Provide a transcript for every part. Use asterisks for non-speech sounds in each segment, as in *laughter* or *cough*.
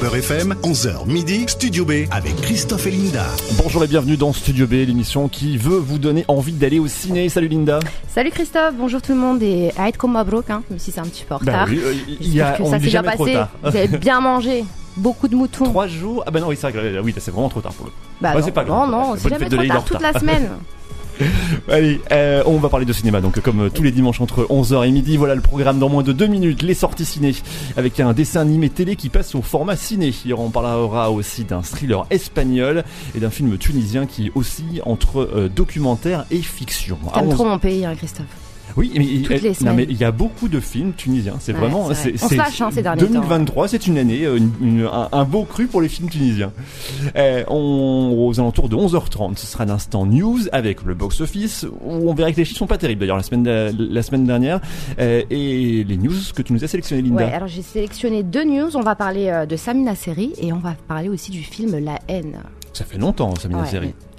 Beurre FM, 11h midi, Studio B avec Christophe et Linda. Bonjour et bienvenue dans Studio B, l'émission qui veut vous donner envie d'aller au ciné. Salut Linda. Salut Christophe, bonjour tout le monde et Aïd comme Mabrouk, hein, même si c'est un petit peu en Bah retard. oui, il y a, J'espère que on ça s'est bien passé. tard. Vous avez bien mangé, beaucoup de moutons. Trois jours Ah bah non, oui, c'est vrai que, oui, c'est vraiment trop tard pour le. Bah non, c'est pas non, grave. non, C'est c'est jamais trop tard toute la semaine. *laughs* *laughs* *laughs* Allez, euh, on va parler de cinéma, donc comme tous les dimanches entre 11h et midi, voilà le programme dans moins de deux minutes, les sorties ciné, avec un dessin animé télé qui passe au format ciné. En parlera aussi d'un thriller espagnol et d'un film tunisien qui est aussi entre euh, documentaire et fiction. T'aimes 11 trop mon pays, hein, Christophe. Oui, mais, il- non, mais y a beaucoup de films tunisiens. C'est Ouais, vraiment. c'est vrai. On se lâche, hein, ces derniers temps. 2023, c'est une année, euh, une- une- un, un beau cru pour les films tunisiens. Euh, on, aux alentours de 11h30, ce sera l'instant news avec le box-office, où on verra que les chiffres sont pas terribles d'ailleurs la semaine, de- la semaine dernière. Euh, et les news que tu nous as sélectionnées, Linda. Ouais, alors j'ai sélectionné deux news. On va parler euh, de Samina Seri et on va parler aussi du film La haine. Ça fait longtemps, ça, Ouais,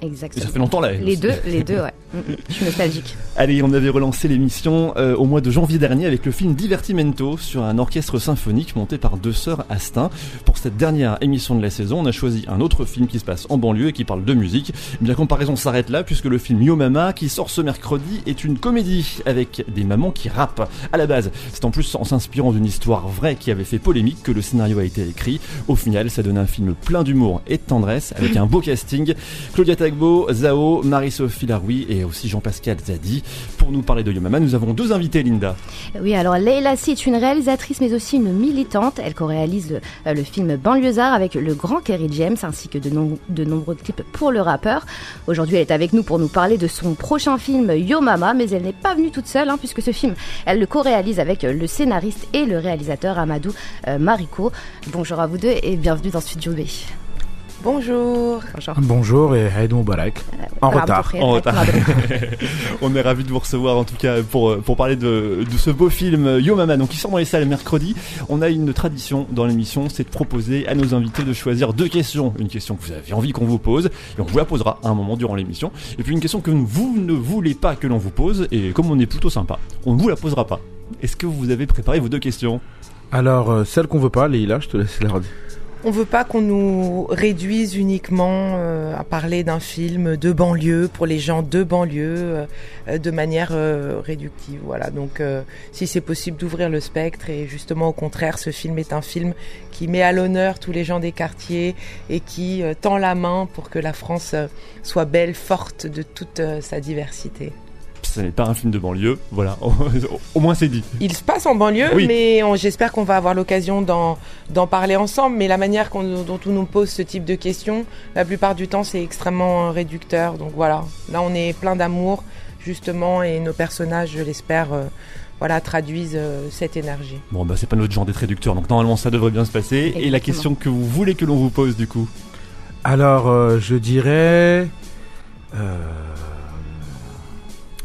Et Exactement. ça fait longtemps là. Les deux, les deux, ouais. *laughs* Mm, mm. Je suis nostalgique. Allez, on avait relancé l'émission euh, au mois de janvier dernier avec le film Divertimento sur un orchestre symphonique monté par deux sœurs Astin. Pour cette dernière émission de la saison, on a choisi un autre film qui se passe en banlieue et qui parle de musique. Bien comparaison s'arrête là puisque le film Yo Mama qui sort ce mercredi est une comédie avec des mamans qui rappent. À la base, c'est en plus en s'inspirant d'une histoire vraie qui avait fait polémique que le scénario a été écrit. Au final, ça donne un film plein d'humour et de tendresse avec un beau casting. Claudia Tagbo, Zao, Marie-Sophie Laroui et aussi Jean-Pascal Zadi. Pour nous parler de Yo Mama, nous avons deux invités, Linda. Oui, alors Leila Si est une réalisatrice mais aussi une militante. Elle co-réalise le, euh, le film Banlieusard avec le grand Kerry James ainsi que de, nom- de nombreux clips pour le rappeur. Aujourd'hui, elle est avec nous pour nous parler de son prochain film Yo Mama, mais elle n'est pas venue toute seule hein, puisque ce film, elle le co-réalise avec euh, le scénariste et le réalisateur Amadou euh, Mariko. Bonjour à vous deux et bienvenue dans Studio B. Bonjour. Bonjour. Bonjour et Eid Moubarak. En à peu retard. En retard. *laughs* On est ravis de vous recevoir en tout cas pour, euh, pour parler de, de ce beau film euh, Yo Mama, donc qui sort dans les salles mercredi. On a une tradition dans l'émission, c'est de proposer à nos invités de choisir deux questions. Une question que vous avez envie qu'on vous pose, et on vous la posera à un moment durant l'émission. Et puis une question que vous ne voulez pas que l'on vous pose, et comme on est plutôt sympa, on ne vous la posera pas. Est-ce que vous avez préparé vos deux questions? Alors, euh, celle qu'on veut pas, Leïla, je te laisse la redire. On veut pas qu'on nous réduise uniquement euh, à parler d'un film de banlieue pour les gens de banlieue euh, de manière euh, réductive. Voilà. Donc, si c'est possible d'ouvrir le spectre et justement au contraire, ce film est un film qui met à l'honneur tous les gens des quartiers et qui tend la main pour que la France soit belle, forte de toute sa diversité. Ce n'est pas un film de banlieue, voilà, *laughs* au moins c'est dit. Il se passe en banlieue, Oui. mais j'espère qu'on va avoir l'occasion d'en parler ensemble. Mais la manière dont on nous pose ce type de questions, la plupart du temps, c'est extrêmement réducteur. Donc voilà, là, on est plein d'amour, justement, et nos personnages, je l'espère, euh, voilà, traduisent euh, cette énergie. Bon bah c'est pas notre genre d'être réducteur, donc normalement ça devrait bien se passer. Et la question que vous voulez que l'on vous pose du coup? Alors, euh, je dirais. euh,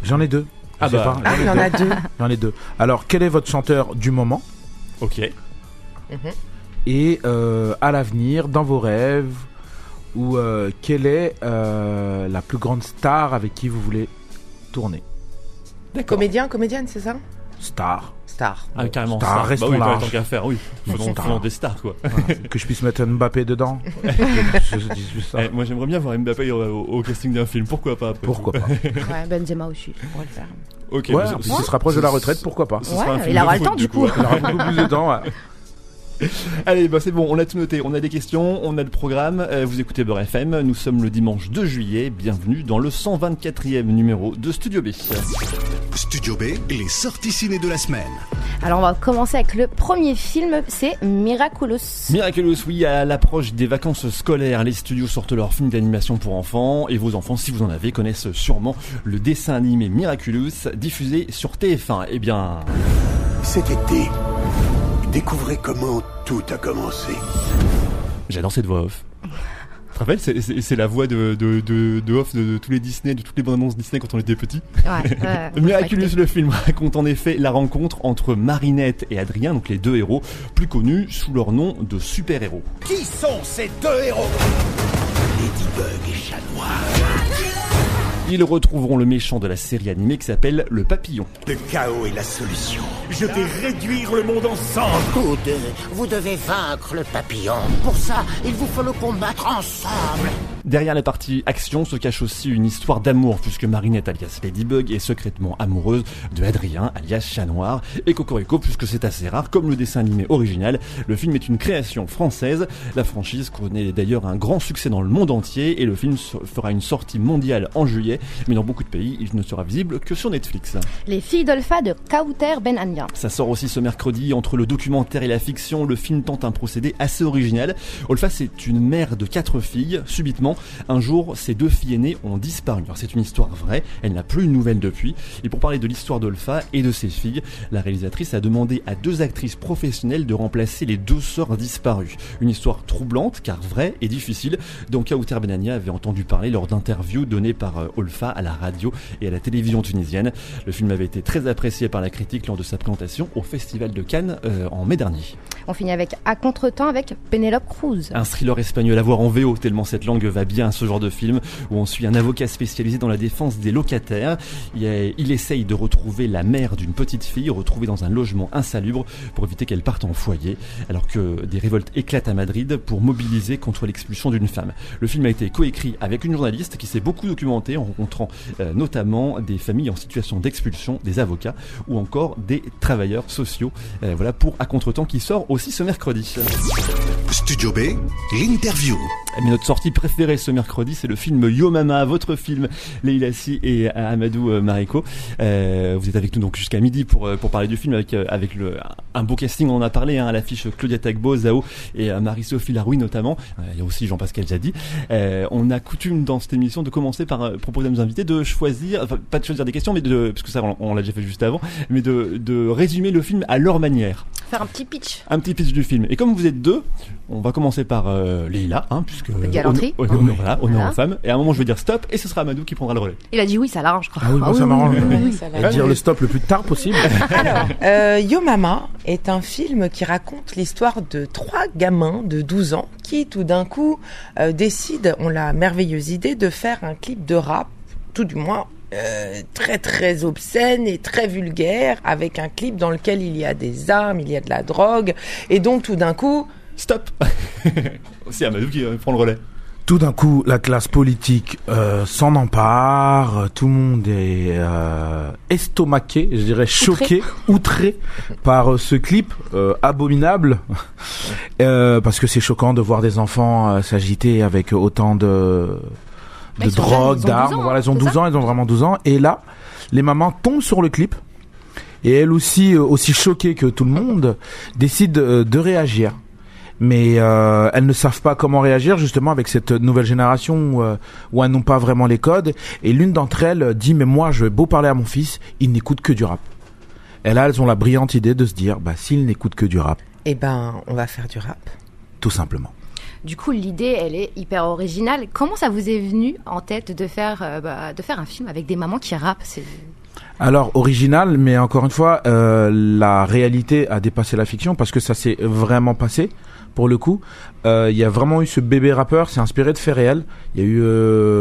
J'en ai deux. Ah Je sais bah, pas, Ah, il y en a deux. J'en ai deux. Alors, quel est votre chanteur du moment? Ok. Et euh, à l'avenir, dans vos rêves, ou euh, quelle est euh, la plus grande star avec qui vous voulez tourner? D'accord. Comédien, comédienne, c'est ça? Star. Star. Ah, carrément. Star, star. restons bah oui, pas large. tant qu'à faire, oui. Faisons, Star. faisons des stars, quoi. Voilà. que je puisse mettre Mbappé dedans. je, *laughs* je dis juste ça. Eh, moi, j'aimerais bien voir Mbappé au, au- au casting d'un film. Pourquoi pas après Pourquoi tout pas *laughs* Ouais, Benzema aussi, on pourrait le faire. Ok. Ouais, si ce- il se rapproche de la retraite, pourquoi pas Ouais, il aura le temps, du coup. ouais. Il aura beaucoup plus de temps. *laughs* Allez, bah c'est bon, on a tout noté. On a des questions, on a le programme. Euh, vous écoutez Beurre FM. Nous sommes le dimanche 2 juillet. Bienvenue dans le 124e numéro de Studio B. Studio B, les sorties ciné de la semaine. Alors on va commencer avec le premier film, c'est Miraculous. Miraculous, oui, à l'approche des vacances scolaires, les studios sortent leurs films d'animation pour enfants et vos enfants, si vous en avez, connaissent sûrement le dessin animé Miraculous diffusé sur TF1. Eh bien, Cet été, découvrez comment tout a commencé. j'adore cette voix off. Tu te rappelles, c'est- c'est c'est la voix de, de, de, de off de, de tous les Disney, de toutes les bandes annonces Disney quand on était petit. Ouais, ouais, *laughs* Miraculous, le film raconte en effet la rencontre entre Marinette et Adrien, donc les deux héros, plus connus sous leur nom de super-héros. Qui sont ces deux héros? Ladybug et Chat Noir. Ils retrouveront le méchant de la série animée qui s'appelle le papillon. Le chaos est la solution. Je vais réduire le monde en cendres. Vous deux, vous devez vaincre le papillon. Pour ça, il vous faut le combattre ensemble. Derrière la partie action se cache aussi une histoire d'amour puisque Marinette alias Ladybug est secrètement amoureuse de Adrien alias Chat Noir et Cocorico puisque c'est assez rare comme le dessin animé original. Le film est une création française. La franchise connaît d'ailleurs un grand succès dans le monde entier et le film fera une sortie mondiale en juillet mais dans beaucoup de pays il ne sera visible que sur Netflix. Les filles d'Olpha de Kauter Ben Anya. Ça sort aussi ce mercredi entre le documentaire et la fiction. Le film tente un procédé assez original. Olfa c'est une mère de quatre filles. Subitement un jour, ses deux filles aînées ont disparu. c'est une histoire vraie, elle n'a plus une nouvelle depuis. Et pour parler de l'histoire d'Olfa et de ses filles, la réalisatrice a demandé à deux actrices professionnelles de remplacer les deux sœurs disparues. Une histoire troublante, car vraie et difficile, dont Kauter Benania avait entendu parler lors d'interviews données par euh, Olfa à la radio et à la télévision tunisienne. Le film avait été très apprécié par la critique lors de sa présentation au Festival de Cannes euh, en mai dernier. On finit avec À contre-temps avec Penelope Cruz. Un thriller espagnol à voir en VO, tellement cette langue va bien à ce genre de film, où on suit un avocat spécialisé dans la défense des locataires. Il, essaye de retrouver la mère d'une petite fille retrouvée dans un logement insalubre pour éviter qu'elle parte en foyer, alors que des révoltes éclatent à Madrid pour mobiliser contre l'expulsion d'une femme. Le film a été coécrit avec une journaliste qui s'est beaucoup documentée en rencontrant euh, notamment des familles en situation d'expulsion, des avocats ou encore des travailleurs sociaux. Euh, voilà pour À Contretemps qui sort aussi ce mercredi. Studio B, l'interview. Mais notre sortie préférée ce mercredi, c'est le film Yo Mama, votre film, Leila Si et Amadou euh, Mariko. Euh, vous êtes avec nous donc jusqu'à midi pour euh, pour parler du film avec avec le un beau casting. On en a parlé hein, à l'affiche Claudia Tagbo, Zao et Marie-Sophie Laroui notamment. Il y a aussi Jean-Pascal Jadi. on a coutume dans cette émission de commencer par proposer à nos invités de choisir, enfin pas de choisir des questions, mais de parce que ça on, l'a déjà fait juste avant, mais de de résumer le film à leur manière. Faire un petit pitch. Un petit pitch du film. Et comme vous êtes deux, on va commencer par euh, Leïla, hein, puisque galanterie. On, on, voilà, on est en femme. Et à un moment, je vais dire stop, et ce sera Amadou qui prendra le relais. Il a dit oui, ça l'arrange, je crois. Ah oui, ah ça m'arrange. Oui, dire le stop le plus tard possible. *laughs* Alors, euh, Yo Mama est un film qui raconte l'histoire de trois gamins de 12 ans qui, tout d'un coup, euh, décident, ont la merveilleuse idée de faire un clip de rap, tout du moins euh, très très obscène et très vulgaire avec un clip dans lequel il y a des armes, il y a de la drogue et donc tout d'un coup stop *laughs* c'est Amadou qui euh, prend le relais tout d'un coup, la classe politique euh, s'en empare, tout le monde est euh, estomaqué, je dirais choqué, outré, par ce clip abominable, parce que c'est choquant de voir des enfants s'agiter avec autant de de drogue, d'armes. Voilà, elles ont 12 ans, elles ont vraiment 12 ans. Et là, les mamans tombent sur le clip. Et elles aussi, euh, aussi choquées que tout le monde, décident euh, de réagir. Mais euh, elles ne savent pas comment réagir justement avec cette nouvelle génération où, elles n'ont pas vraiment les codes. Et l'une d'entre elles dit mais moi je vais beau parler à mon fils, il n'écoute que du rap. Et là elles ont la brillante idée de se dire bah s'il n'écoute que du rap. Eh ben on va faire du rap. Tout simplement. Du coup, l'idée, elle est hyper originale. Comment ça vous est venu en tête de faire, euh, bah, de faire un film avec des mamans qui rappent? Alors original, mais encore une fois, euh, la réalité a dépassé la fiction parce que ça s'est vraiment passé. Pour le coup, euh, il y a vraiment eu ce bébé rappeur, c'est inspiré de faits réels. Il y a eu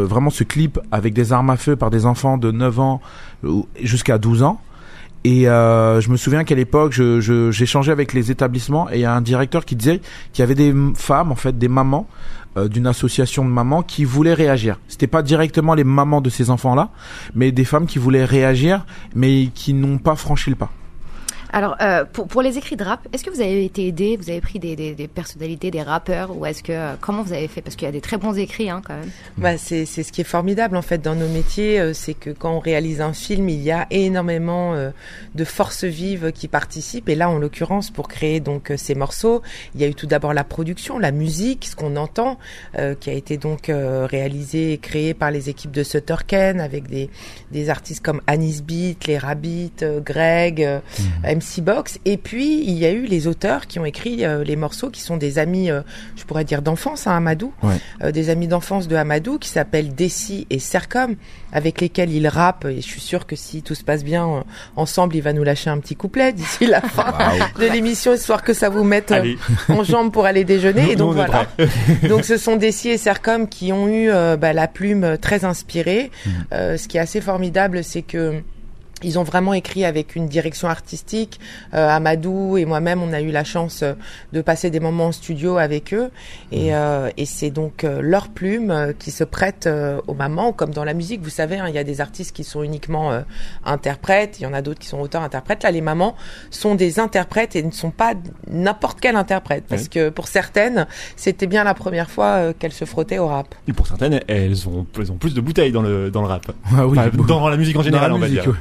vraiment ce clip avec des armes à feu par des enfants de 9 ans jusqu'à 12 ans. Et euh, je me souviens qu'à l'époque, j'échangeais je, avec les établissements et il y a un directeur qui disait qu'il y avait des femmes, en fait, des mamans euh, d'une association de mamans qui voulaient réagir. C'était pas directement les mamans de ces enfants-là, mais des femmes qui voulaient réagir, mais qui n'ont pas franchi le pas. Alors, euh, pour, pour, les écrits de rap, est-ce que vous avez été aidé Vous avez pris des, des, des, personnalités, des rappeurs Ou est-ce que. Euh, comment vous avez fait? Parce qu'il y a des très bons écrits, hein, quand même. Bah, c'est ce qui est formidable, en fait, dans nos métiers. Euh, c'est que quand on réalise un film, il y a énormément euh, de forces vives qui participent. Et là, en l'occurrence, pour créer donc ces morceaux, il y a eu tout d'abord la production, la musique, ce qu'on entend, qui a été donc réalisé et créé par les équipes de Sutter Ken, avec des, des artistes comme Anis Beat, les Rabbits, Greg, mmh. MC Box. Et puis il y a eu les auteurs qui ont écrit euh, les morceaux, qui sont des amis, euh, je pourrais dire d'enfance, à Amadou, Ouais. Euh, des amis d'enfance de Amadou, qui s'appellent Desi et Sercom, avec lesquels il rappe. Et je suis sûre que si tout se passe bien euh, ensemble, il va nous lâcher un petit couplet d'ici la fin de l'émission, histoire que ça vous mette euh, en jambes pour aller déjeuner. Nous- et donc voilà. *laughs* donc ce sont Desi et Sercom qui ont eu euh, bah, la plume très inspirée. Euh, ce qui est assez formidable, c'est que ils ont vraiment écrit avec une direction artistique. Euh, Amadou et moi-même, on a eu la chance euh, de passer des moments en studio avec eux. Et, euh, et c'est donc euh, leur plume euh, qui se prête aux mamans, comme dans la musique. Vous savez, hein, il y a des artistes qui sont uniquement euh, interprètes, il y en a d'autres qui sont auteurs-interprètes. Là, les mamans sont des interprètes et ne sont pas n'importe quel interprète. Parce que pour certaines, c'était bien la première fois qu'elles se frottaient au rap. Et pour certaines, elles ont, elles ont plus de bouteilles dans le, dans le rap. Ah oui, Enfin, bon. dans la musique en général, Dans la on va dire. ouais.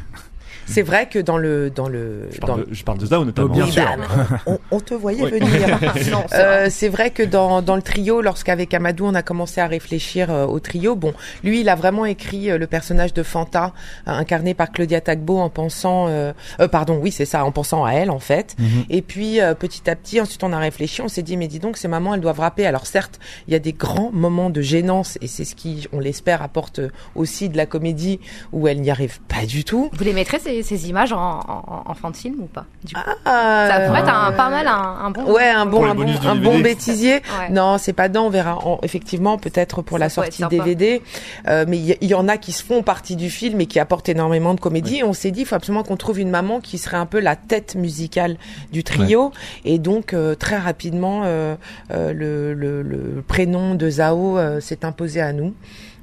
C'est vrai que dans le dans le Je dans parle, de, je parle de Zao notamment. Oh, bien Oui, sûr. bah, on, on te voyait Ouais. venir. *laughs* Euh, vrai. c'est vrai que dans, dans le trio, lorsqu'avec Amadou on a commencé à réfléchir euh, au trio, bon, lui il a vraiment écrit euh, le personnage de Fanta, euh, incarné par Claudia Tagbo, en pensant, euh, euh, pardon, oui c'est ça, en pensant à elle en fait. Mhm. Et puis euh, petit à petit, ensuite on a réfléchi, on s'est dit mais dis donc ces mamans elles doivent rapper. Alors certes, il y a des grands moments de gênance et c'est ce qui, on l'espère, apporte aussi de la comédie où elles n'y arrivent pas du tout. Vous les mettrez ces, ces images en, en, en fin de film ou pas du coup Ah, Ça pourrait être un, pas mal un, un bon. Ouais, un bon, un bon, un bêtisier. *laughs* Ouais. Non, c'est pas dedans. On verra en- effectivement peut-être pour Ça la sortie. DVD. Euh, mais il y, il y en a qui se font partie du film et qui apportent énormément de comédie. Et on s'est dit, il faut absolument qu'on trouve une maman qui serait un peu la tête musicale du trio. Et donc euh, très rapidement, euh, euh, le, le, le prénom de Zao euh, s'est imposé à nous.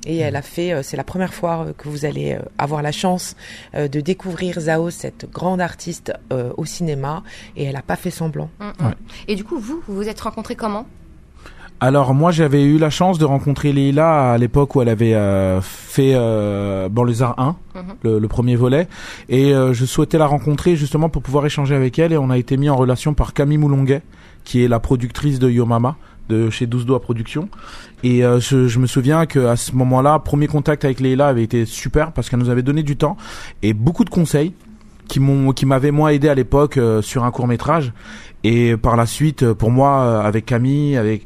Et elle a fait, euh, c'est la première fois euh, que vous allez euh, avoir la chance de découvrir Zao, cette grande artiste au cinéma, et elle a pas fait semblant. Mm, mm. Et du coup, vous, vous vous êtes rencontrés comment? Alors moi j'avais eu la chance de rencontrer Leila à l'époque où elle avait euh, fait euh, Banlieusard 1, Mhm. le, le premier volet, et euh, je souhaitais la rencontrer justement pour pouvoir échanger avec elle. Et on a été mis en relation par Camille Moulonguet qui est la productrice de Yo Mama de chez 12 Doigts Productions. Et euh, je, je me souviens que à ce moment-là premier contact avec Leila avait été super parce qu'elle nous avait donné du temps et beaucoup de conseils qui m'ont qui m'avaient moi aidé à l'époque euh, sur un court métrage et par la suite euh, pour moi euh, avec Camille avec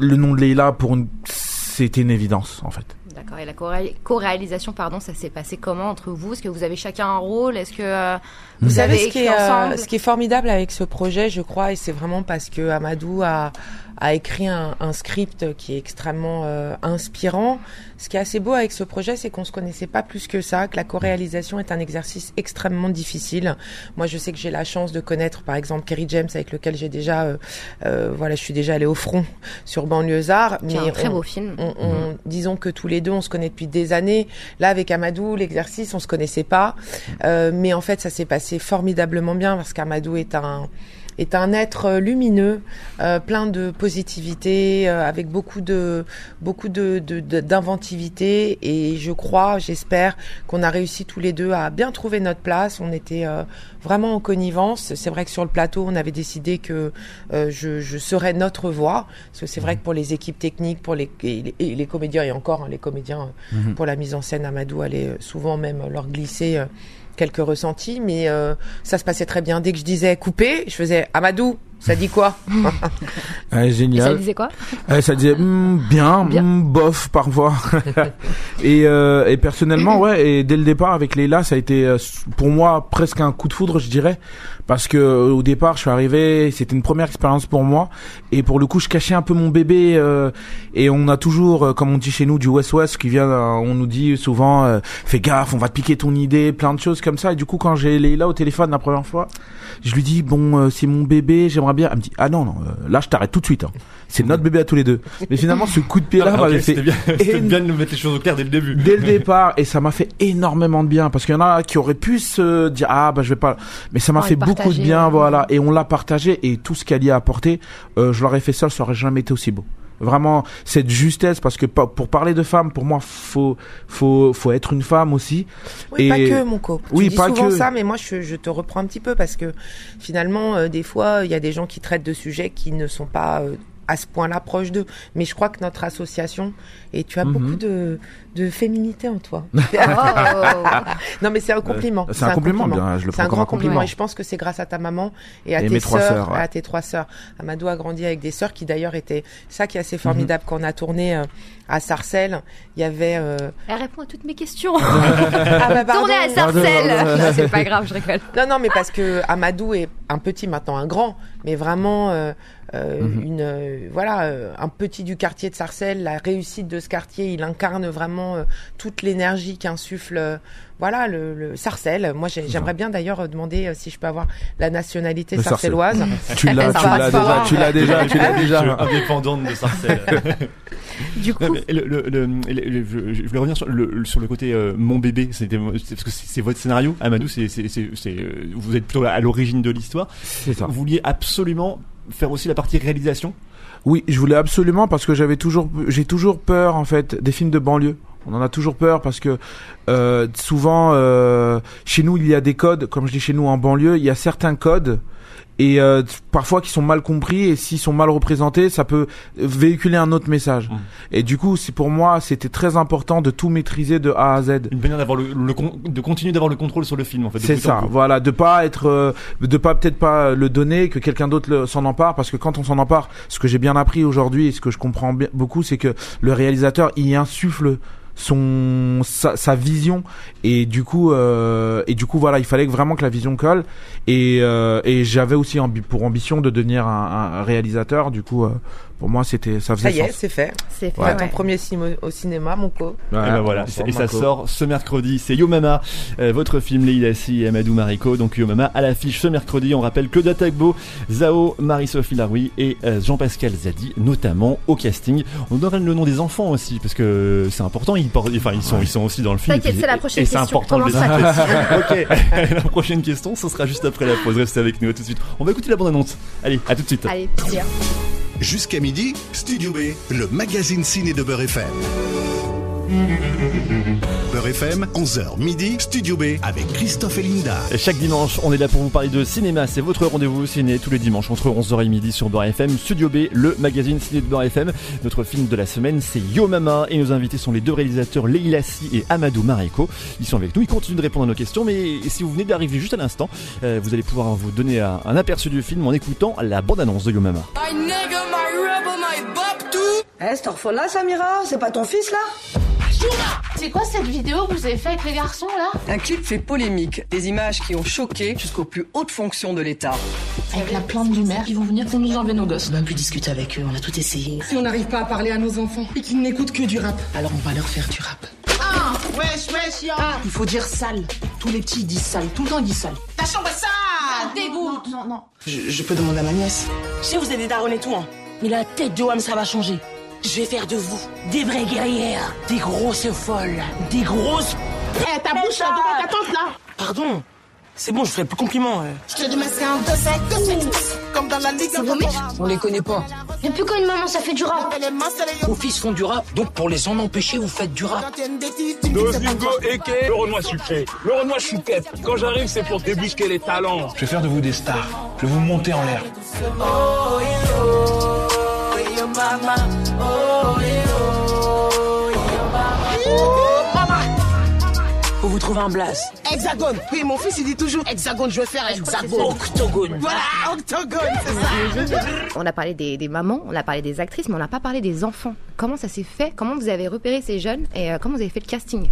le nom de Leila pour une... c'était une évidence en fait. D'accord. Et la coré- co-réalisation, pardon, ça s'est passé comment entre vous? Est-ce que vous avez chacun un rôle? Est-ce que euh, vous, Vous savez avez ce qui, est, euh, ce qui est formidable avec ce projet, je crois, et c'est vraiment parce que Amadou a, a écrit un, un script qui est extrêmement euh, inspirant. Ce qui est assez beau avec ce projet, c'est qu'on se connaissait pas plus que ça, que la co-réalisation est un exercice extrêmement difficile. Moi, je sais que j'ai la chance de connaître, par exemple, Kerry James, avec lequel j'ai déjà, euh, euh, voilà, je suis déjà allée au front sur Banlieusard. est un mais très on- beau film on, on- disons que tous les deux, on se connaît depuis des années. Là, avec Amadou, l'exercice, on se connaissait pas, Euh, mais en fait, ça s'est passé formidablement bien parce qu'Amadou est un est un être euh, lumineux, euh, plein de positivité, euh, avec beaucoup de beaucoup de de- de- d'inventivité et je crois, j'espère qu'on a réussi tous les deux à bien trouver notre place. On était euh, vraiment en connivence. C'est vrai que sur le plateau, on avait décidé que euh, je, je serais notre voix, parce que c'est vrai que pour les équipes techniques, pour les, et les, et les comédiens, et encore hein, les comédiens, euh, pour la mise en scène, Amadou allait souvent même leur glisser euh, quelques ressentis, mais euh, ça se passait très bien. Dès que je disais couper, je faisais Amadou, ça dit quoi *laughs* Ouais, Et ça génial. disait quoi Ouais, ça disait hmm, bien, Bien. hmm, bof parfois. *laughs* et, euh, et personnellement, ouais, et dès le départ avec Leila, ça a été euh, pour moi presque un coup de foudre, je dirais, parce que euh, au départ, je suis arrivé, c'était une première expérience pour moi, et pour le coup, je cachais un peu mon bébé, euh, et on a toujours, euh, comme on dit chez nous, du West West qui vient, euh, on nous dit souvent, euh, fais gaffe, on va te piquer ton idée, plein de choses comme ça. Et du coup, quand j'ai Leila au téléphone la première fois, je lui dis bon, euh, c'est mon bébé, j'aimerais bien. Elle me dit ah non non, euh, là je t'arrête tout de suite. hein. C'est notre bébé à tous les deux. Mais finalement, ce coup de pied là Ah, ok, m'avait fait C'était bien, éno- bien de nous mettre les choses au clair dès le début. dès le départ et ça m'a fait énormément de bien parce qu'il y en a qui auraient pu se dire ah bah je vais pas mais ça m'a Ouais, fait beaucoup bien voilà et on l'a partagé et tout ce qu'elle y a apporté euh, je l'aurais fait seul ça aurait jamais été aussi beau vraiment cette justesse parce que pour parler de femme pour moi faut faut faut être une femme aussi Oui, Et- pas que mon co. Oui, tu dis pas souvent que. ça, mais moi je, je te reprends un petit peu parce que finalement, euh, des fois, il y a des gens qui traitent de sujets qui ne sont pas euh, à ce point-là proche d'eux. Mais je crois que notre association, et tu as Mhm. beaucoup de, de féminité en toi. *laughs* Oh. *laughs* non, mais c'est un compliment. C'est un compliment, bien, je le C'est prends un comme grand un compliment. Et je pense que c'est grâce à ta maman et à Et tes sœurs, ouais. à tes trois sœurs. Amadou a grandi avec des sœurs qui d'ailleurs étaient, ça qui est assez formidable quand on a tourné euh, à Sarcelles, il y avait, euh, Elle répond à toutes mes questions. *laughs* ah bah pardon. À Sarcelles. Non, c'est pas grave, je rigole. Non, non, mais parce que Amadou est un petit maintenant, un grand, mais vraiment euh, Mhm. une, euh, voilà, euh, un petit du quartier de Sarcelles. La réussite de ce quartier, il incarne vraiment euh, toute l'énergie qu'insuffle, euh, voilà, le, le Sarcelles. Moi, j'ai- j'aimerais bien d'ailleurs demander euh, si je peux avoir la nationalité Le Sarcelles. sarcelloise. *laughs* Tu l'as, *laughs* tu l'as déjà, tu l'as déjà, tu l'as déjà. indépendante de Sarcelles. *laughs* Du coup, Non, mais le, le, le, le- le- je voulais revenir sur le, sur le côté euh, mon bébé. C'était c'est- parce que c'est c'est votre scénario, Amadou. C'est c'est c'est c'est, vous êtes plutôt à l'origine de l'histoire. C'est ça. Vous vouliez absolument faire aussi la partie réalisation? Oui, je voulais absolument parce que j'avais toujours, j'ai toujours peur en fait des films de banlieue. On en a toujours peur parce que euh, souvent euh, chez nous il y a des codes, comme je dis chez nous en banlieue, il y a certains codes et euh, parfois qui sont mal compris et s'ils sont mal représentés, ça peut véhiculer un autre message. Mm. Et du coup, c'est pour moi, c'était très important de tout maîtriser de A à Z. Une manière d'avoir le, le con- de continuer d'avoir le contrôle sur le film en fait. C'est ça, voilà, de pas être, euh, de pas peut-être pas le donner, que quelqu'un d'autre s'en empare, parce que quand on s'en empare, ce que j'ai bien appris aujourd'hui et ce que je comprends bien, beaucoup, c'est que le réalisateur y insuffle son sa, sa vision. Et du coup euh, et du coup voilà il fallait vraiment que la vision colle. Et euh, et j'avais aussi pour ambition de devenir un, un réalisateur. Du coup euh, pour moi c'était ça faisait Ça y est, sens c'est fait. c'est fait. Ton premier film au, au cinéma, mon co. Et ben voilà, Bon, et ça Marco. sort ce mercredi. C'est Yo Mama, euh, votre film Leila Si et Amadou Mariko. Donc Yo Mama à l'affiche ce mercredi. On rappelle Claudia Tagbo, Zao, Marie-Sophie Laroui et euh, Jean-Pascal Zadi, notamment au casting. On donne le nom des enfants aussi parce que c'est important. Ils, portent- enfin, ils sont, ils sont aussi dans le film. T'inquiète, Et puis- c'est la et- prochaine Et c'est question. important de les *laughs* ok. *laughs* la prochaine question, ce sera juste après la pause. Restez avec nous à tout de suite. On va écouter la bande annonce. Allez, à tout de suite. Allez, plaisir. Jusqu'à midi, Studio B, le magazine ciné de Beurre FM. Beurre FM, 11h midi, Studio B avec Christophe et Linda. Chaque dimanche, on est là pour vous parler de cinéma. C'est votre rendez-vous ciné tous les dimanches entre 11h et midi sur Beurre FM. Studio B, le magazine ciné de Beurre FM. Notre film de la semaine, c'est Yo Mama. Et nos invités sont les deux réalisateurs Leila Si et Amadou Mariko. Ils sont avec nous. Ils continuent de répondre à nos questions. Mais si vous venez d'arriver juste à l'instant, euh, vous allez pouvoir vous donner un, un aperçu du film en écoutant la bande-annonce de Yo Mama. My nigga, my rebel, my bop, tout. Eh, cette orphelin là, Samira C'est pas ton fils, là? C'est quoi cette vidéo que vous avez fait avec les garçons là Un clip fait polémique. Des images qui ont choqué jusqu'aux plus hautes fonctions de l'État. Avec la plante du maire, ils vont venir pour nous enlever nos gosses. On a pu discuter avec eux, on a tout essayé. Si on n'arrive pas à parler à nos enfants et qu'ils n'écoutent que du rap, Alors on va leur faire du rap. Ah, wesh, wesh, yo. Ah, il faut dire sale. Tous les petits disent sale, tout le temps ils disent sale. Ta chambre est sale. Dégoûte Non, non. je, je peux demander à ma nièce. Je sais, vous avez des darons et tout, hein. Mais la tête de Wam, ça va changer. Je vais faire de vous des vraies guerrières, des grosses folles, des grosses... Eh, ta bouche là devant ta tante là. Pardon C'est bon, je ferai plus compliment. euh. Je te dis, mais c'est un deux Comme dans la ligue. On les connaît pas. Depuis quand une maman ça fait du rap Vos fils font du rap, donc pour les en empêcher, vous faites du rap. Domingo Eke, le Renoir sucré, le Renoir chouquette. Quand j'arrive, c'est pour débusquer les talents. Je vais faire de vous des stars. Je vais vous monter en l'air. Faut vous trouver un blast. Hexagone. Oui, mon fils, il dit toujours hexagone. Je vais faire hexagone. Octogone. Voilà, octogone, c'est ça. On a parlé des, des mamans, on a parlé des actrices, mais on n'a pas parlé des enfants. Comment ça s'est fait? Comment vous avez repéré ces jeunes? Et euh, comment vous avez fait le casting?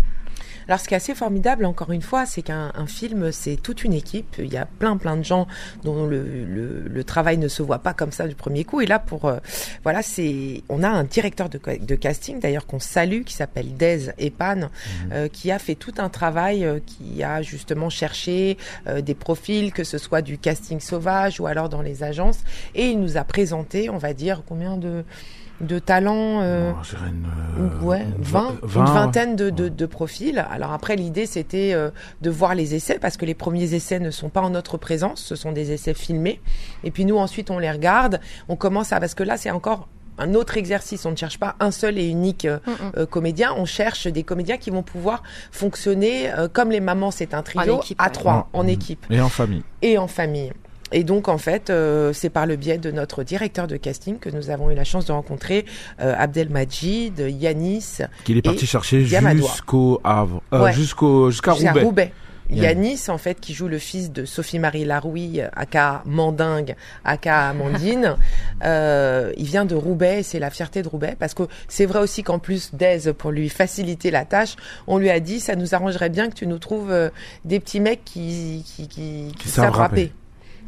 Alors, ce qui est assez formidable, encore une fois, c'est qu'un un film, c'est toute une équipe. Il y a plein, plein de gens dont le, le, le travail ne se voit pas comme ça du premier coup. Et là, pour euh, voilà, c'est, on a un directeur de, ca- de casting, d'ailleurs qu'on salue, qui s'appelle Dez Epan, euh, qui a fait tout un travail, euh, qui a justement cherché euh, des profils, que ce soit du casting sauvage ou alors dans les agences, et il nous a présenté, on va dire, combien de de talents euh, je dirais une, euh, Ouais, une 20, vingt- une vingtaine de, de, de profils. Alors après, l'idée, c'était euh, de voir les essais, parce que les premiers essais ne sont pas en notre présence, ce sont des essais filmés. Et puis nous, ensuite, on les regarde, on commence à... Parce que là, c'est encore un autre exercice. On ne cherche pas un seul et unique euh, euh, comédien, on cherche des comédiens qui vont pouvoir fonctionner euh, comme les mamans, c'est un trio, équipe, à ouais. trois, en Mm. équipe Et en famille. et en famille. Et donc, en fait, euh, c'est par le biais de notre directeur de casting que nous avons eu la chance de rencontrer euh, Abdelmajid, Yanis. Qu'il est parti chercher jusqu'au Havre, euh, Ouais. jusqu'au jusqu'à Roubaix. Yanis, en fait, qui joue le fils de Sophie-Marie Larouille, aka Mandingue, aka Amandine, *laughs* euh, il vient de Roubaix et c'est la fierté de Roubaix parce que c'est vrai aussi qu'en plus d'Aise, pour lui faciliter la tâche, on lui a dit ça nous arrangerait bien que tu nous trouves euh, des petits mecs qui, qui, qui, qui savent rapper.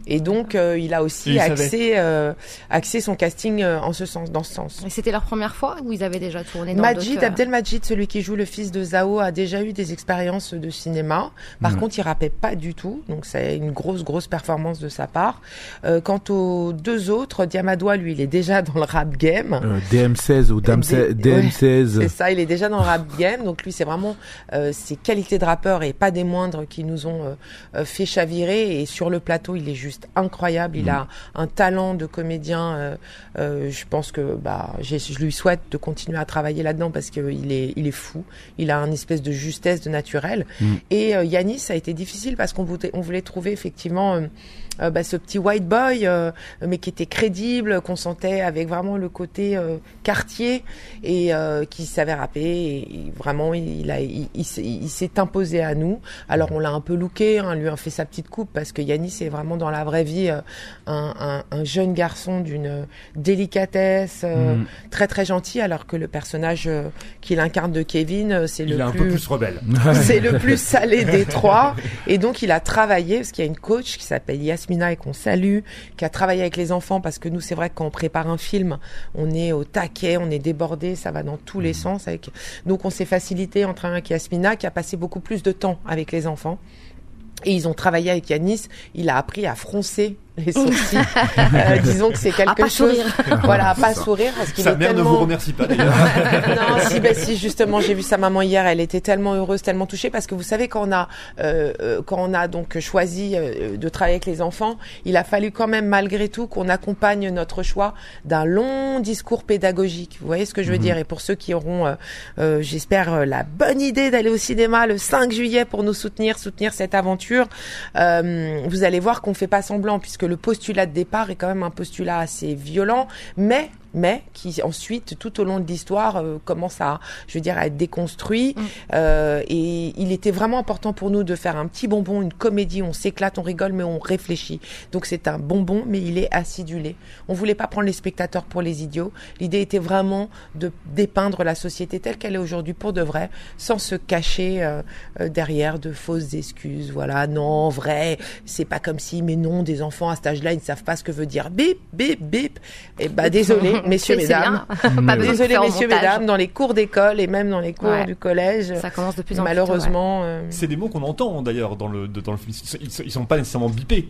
Et donc, euh, il a aussi il axé, euh, axé son casting euh, en ce sens, dans ce sens. Et c'était leur première fois ou ils avaient déjà tourné dans Majid, euh, Abdelmajid, celui qui joue le fils de Zao, a déjà eu des expériences de cinéma. Par Mhm. contre, il rappait pas du tout, donc c'est une grosse, grosse performance de sa part. Euh, quant aux deux autres, Diamadoua, lui, il est déjà dans le rap game. Euh, DM16 ou Dam- D- DM16. C'est ça, il est déjà dans le rap game, donc lui, c'est vraiment euh, ses qualités de rappeur et pas des moindres qui nous ont fait chavirer. Et sur le plateau, il est juste incroyable. Il Mm. a un talent de comédien. euh, euh, je pense que bah, je lui souhaite de continuer à travailler là-dedans parce qu'il est, il est fou. Il a une espèce de justesse, de naturel. Mm. Et euh, Yanis, ça a été difficile parce qu'on voulait, on voulait trouver effectivement euh, bah, ce petit white boy, euh, mais qui était crédible, qu'on sentait avec vraiment le côté euh, quartier et qui savait rapper. Et, et vraiment, il, a, il, il s'est- il s'est imposé à nous. Alors on l'a un peu looké, hein, lui a fait sa petite coupe parce que Yanis est vraiment dans la vraie vie euh, un, un, un jeune garçon d'une délicatesse, euh, Mhm. très très gentil, alors que le personnage euh, qu'il incarne de Kevin, c'est Il le un plus peu plus rebelle. *laughs* c'est le plus *laughs* salé des trois. Et donc, il a travaillé, parce qu'il y a une coach qui s'appelle Yasmina et qu'on salue, qui a travaillé avec les enfants, parce que nous, c'est vrai que quand on prépare un film, on est au taquet, on est débordé, ça va dans tous les sens. Avec... Donc, on s'est facilité en travaillant avec Yasmina, qui a passé beaucoup plus de temps avec les enfants. Et ils ont travaillé avec Yanis. Il a appris à froncer les sourcils. Euh, *laughs* disons que c'est quelque À pas chose. sourire. *laughs* Voilà, à pas sourire parce qu'il Sa est mère tellement. ne vous remercie pas d'ailleurs. *laughs* non, si, ben si, justement, j'ai vu sa maman hier, elle était tellement heureuse, tellement touchée, parce que vous savez, quand on a, euh, euh, quand on a donc choisi euh, de travailler avec les enfants, il a fallu quand même, malgré tout, qu'on accompagne notre choix d'un long discours pédagogique. Vous voyez ce que je veux Mhm. dire? Et pour ceux qui auront, euh, euh, j'espère, euh, la bonne idée d'aller au cinéma le 5 juillet pour nous soutenir, soutenir cette aventure, euh, vous allez voir qu'on fait pas semblant, puisque le postulat de départ est quand même un postulat assez violent, mais mais qui ensuite, tout au long de l'histoire, euh, commence à, je veux dire, à être déconstruit. Euh, et il était vraiment important pour nous de faire un petit bonbon, une comédie. On s'éclate, on rigole, mais on réfléchit. Donc c'est un bonbon, mais il est acidulé. On voulait pas prendre les spectateurs pour les idiots. L'idée était vraiment de dépeindre la société telle qu'elle est aujourd'hui pour de vrai, sans se cacher euh, euh, derrière de fausses excuses. Voilà, non, vrai, c'est pas comme si, mais non, des enfants à cet âge-là, ils ne savent pas ce que veut dire bip, bip, bip. Et bah désolé, messieurs, mesdames. *laughs* Pas Désolé, messieurs, mesdames, dans les cours d'école et même dans les cours Ouais. du collège. Ça commence de plus en plus Malheureusement, euh, C'est des mots qu'on entend d'ailleurs dans le, dans le film. Ils ils sont pas nécessairement bipés.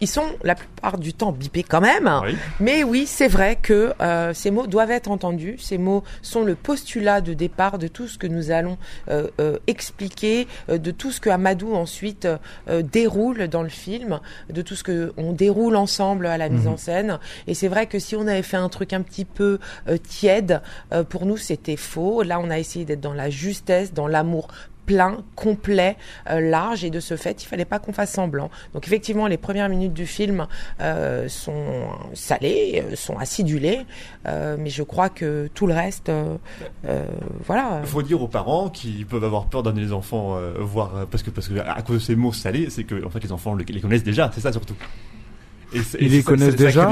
Ils sont la plupart du temps bipés quand même. Oui. Mais oui, c'est vrai que euh, ces mots doivent être entendus. Ces mots sont le postulat de départ de tout ce que nous allons euh, euh, expliquer, euh, de tout ce que Amadou ensuite euh, euh, déroule dans le film, de tout ce que on déroule ensemble à la mise en scène. Et c'est vrai que si on avait fait un truc un petit peu euh, tiède, euh, pour nous c'était faux. Là, on a essayé d'être dans la justesse, dans l'amour plein, complet, euh, large, et de ce fait, il fallait pas qu'on fasse semblant. Donc effectivement, les premières minutes du film euh, sont salées, euh, sont acidulées, mais je crois que tout le reste, voilà. Il faut dire aux parents qui peuvent avoir peur d'amener les enfants voir parce que parce que à cause de ces mots salés, c'est que en fait les enfants le- les connaissent déjà, c'est ça surtout. Et et Ils les connaissent déjà.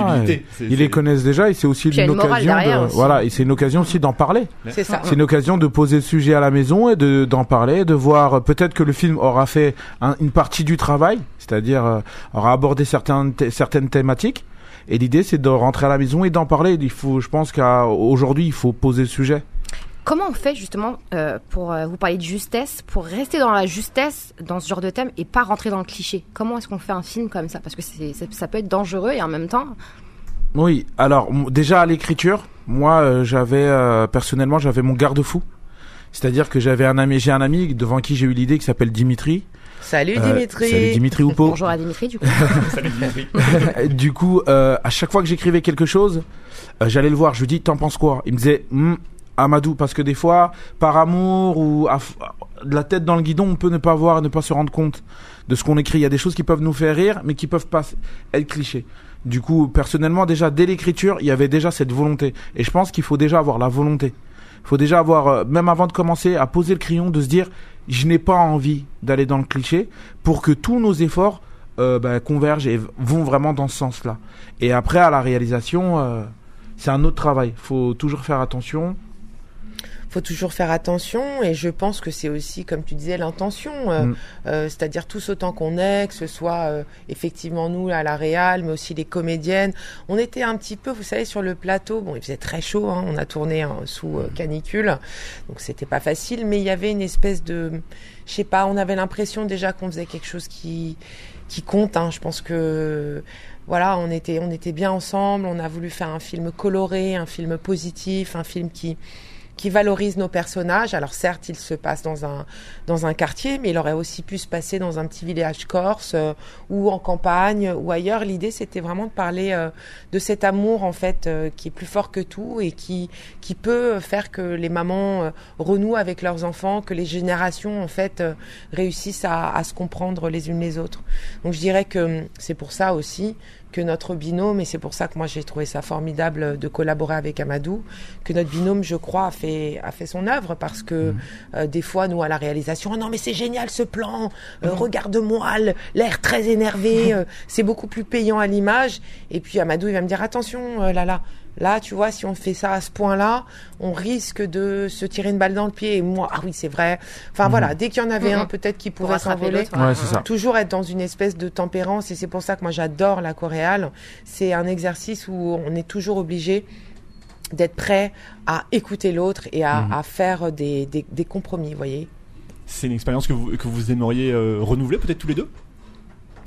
Ils les connaissent déjà et c'est aussi une occasion derrière de, aussi. voilà, et c'est une occasion aussi d'en parler. C'est ça. C'est une occasion de poser le sujet à la maison et de d'en parler, de voir euh, peut-être que le film aura fait un- une partie du travail, c'est-à-dire euh, aura abordé certaines certaines thématiques. Et l'idée c'est de rentrer à la maison et d'en parler. Il faut, je pense qu'aujourd'hui il faut poser le sujet. Comment on fait justement euh, pour euh, vous parler de justesse, pour rester dans la justesse dans ce genre de thème et pas rentrer dans le cliché Comment est-ce qu'on fait un film comme ça? Parce que c'est, c'est- ça peut être dangereux et en même temps, Oui, alors m- déjà à l'écriture, moi euh, j'avais euh, personnellement j'avais mon garde-fou. C'est-à-dire que j'avais un ami, j'ai un ami devant qui j'ai eu l'idée qui s'appelle Dimitri. Salut Euh, Dimitri. Salut Dimitri Houpeau. *laughs* bonjour à Dimitri du coup. *laughs* Salut, Dimitri. *laughs* du coup, euh, à chaque fois que j'écrivais quelque chose, euh, j'allais le voir. Je lui dis, t'en penses quoi? Il me disait, Hmm, Amadou, parce que des fois, par amour ou à de la tête dans le guidon, on peut ne pas voir, ne pas se rendre compte de ce qu'on écrit. Il y a des choses qui peuvent nous faire rire, mais qui peuvent pas être clichés. Du coup, personnellement, déjà dès l'écriture, il y avait déjà cette volonté. Et je pense qu'il faut déjà avoir la volonté. Il faut déjà avoir, euh, même avant de commencer, à poser le crayon, de se dire, je n'ai pas envie d'aller dans le cliché, pour que tous nos efforts euh, bah, convergent et vont vraiment dans ce sens-là. Et après, à la réalisation, euh, c'est un autre travail. faut toujours faire attention. Faut toujours faire attention et je pense que c'est aussi, comme tu disais, l'intention. euh, Mm. euh, C'est-à-dire tous autant qu'on est, que ce soit euh, effectivement nous à la Réal, mais aussi les comédiennes. On était un petit peu, vous savez, sur le plateau. Bon, il faisait très chaud. hein, on a tourné hein, sous euh, canicule, donc c'était pas facile. Mais il y avait une espèce de, je sais pas, on avait l'impression déjà qu'on faisait quelque chose qui qui compte. hein. Je pense que voilà, on était on était bien ensemble. On a voulu faire un film coloré, un film positif, un film qui qui valorise nos personnages. Alors certes, il se passe dans un dans un quartier, mais il aurait aussi pu se passer dans un petit village corse euh, ou en campagne ou ailleurs. L'idée, c'était vraiment de parler euh, de cet amour en fait euh, qui est plus fort que tout et qui qui peut faire que les mamans renouent avec leurs enfants, que les générations en fait réussissent à, à se comprendre les unes les autres. Donc je dirais que hum, c'est pour ça aussi que notre binôme, et c'est pour ça que moi j'ai trouvé ça formidable de collaborer avec Amadou, que notre binôme, je crois, a fait, a fait son œuvre parce que euh, des fois, nous, à la réalisation, oh non mais c'est génial ce plan, euh, regarde-moi, l- l'air très énervé, *laughs* euh, c'est beaucoup plus payant à l'image. Et puis Amadou, il va me dire, attention, euh, là, là, là, tu vois, si on fait ça à ce point-là, on risque de se tirer une balle dans le pied. Et moi, ah oui, c'est vrai. Enfin Mhm. voilà, dès qu'il y en avait Mhm. un, peut-être qui pouvait s'envoler ouais. Toujours être dans une espèce de tempérance et c'est pour ça que moi j'adore la coréale. C'est un exercice où on est toujours obligé d'être prêt à écouter l'autre et à, Mhm. à faire des, des, des compromis, vous voyez. C'est une expérience que vous, que vous aimeriez euh, renouveler peut-être tous les deux?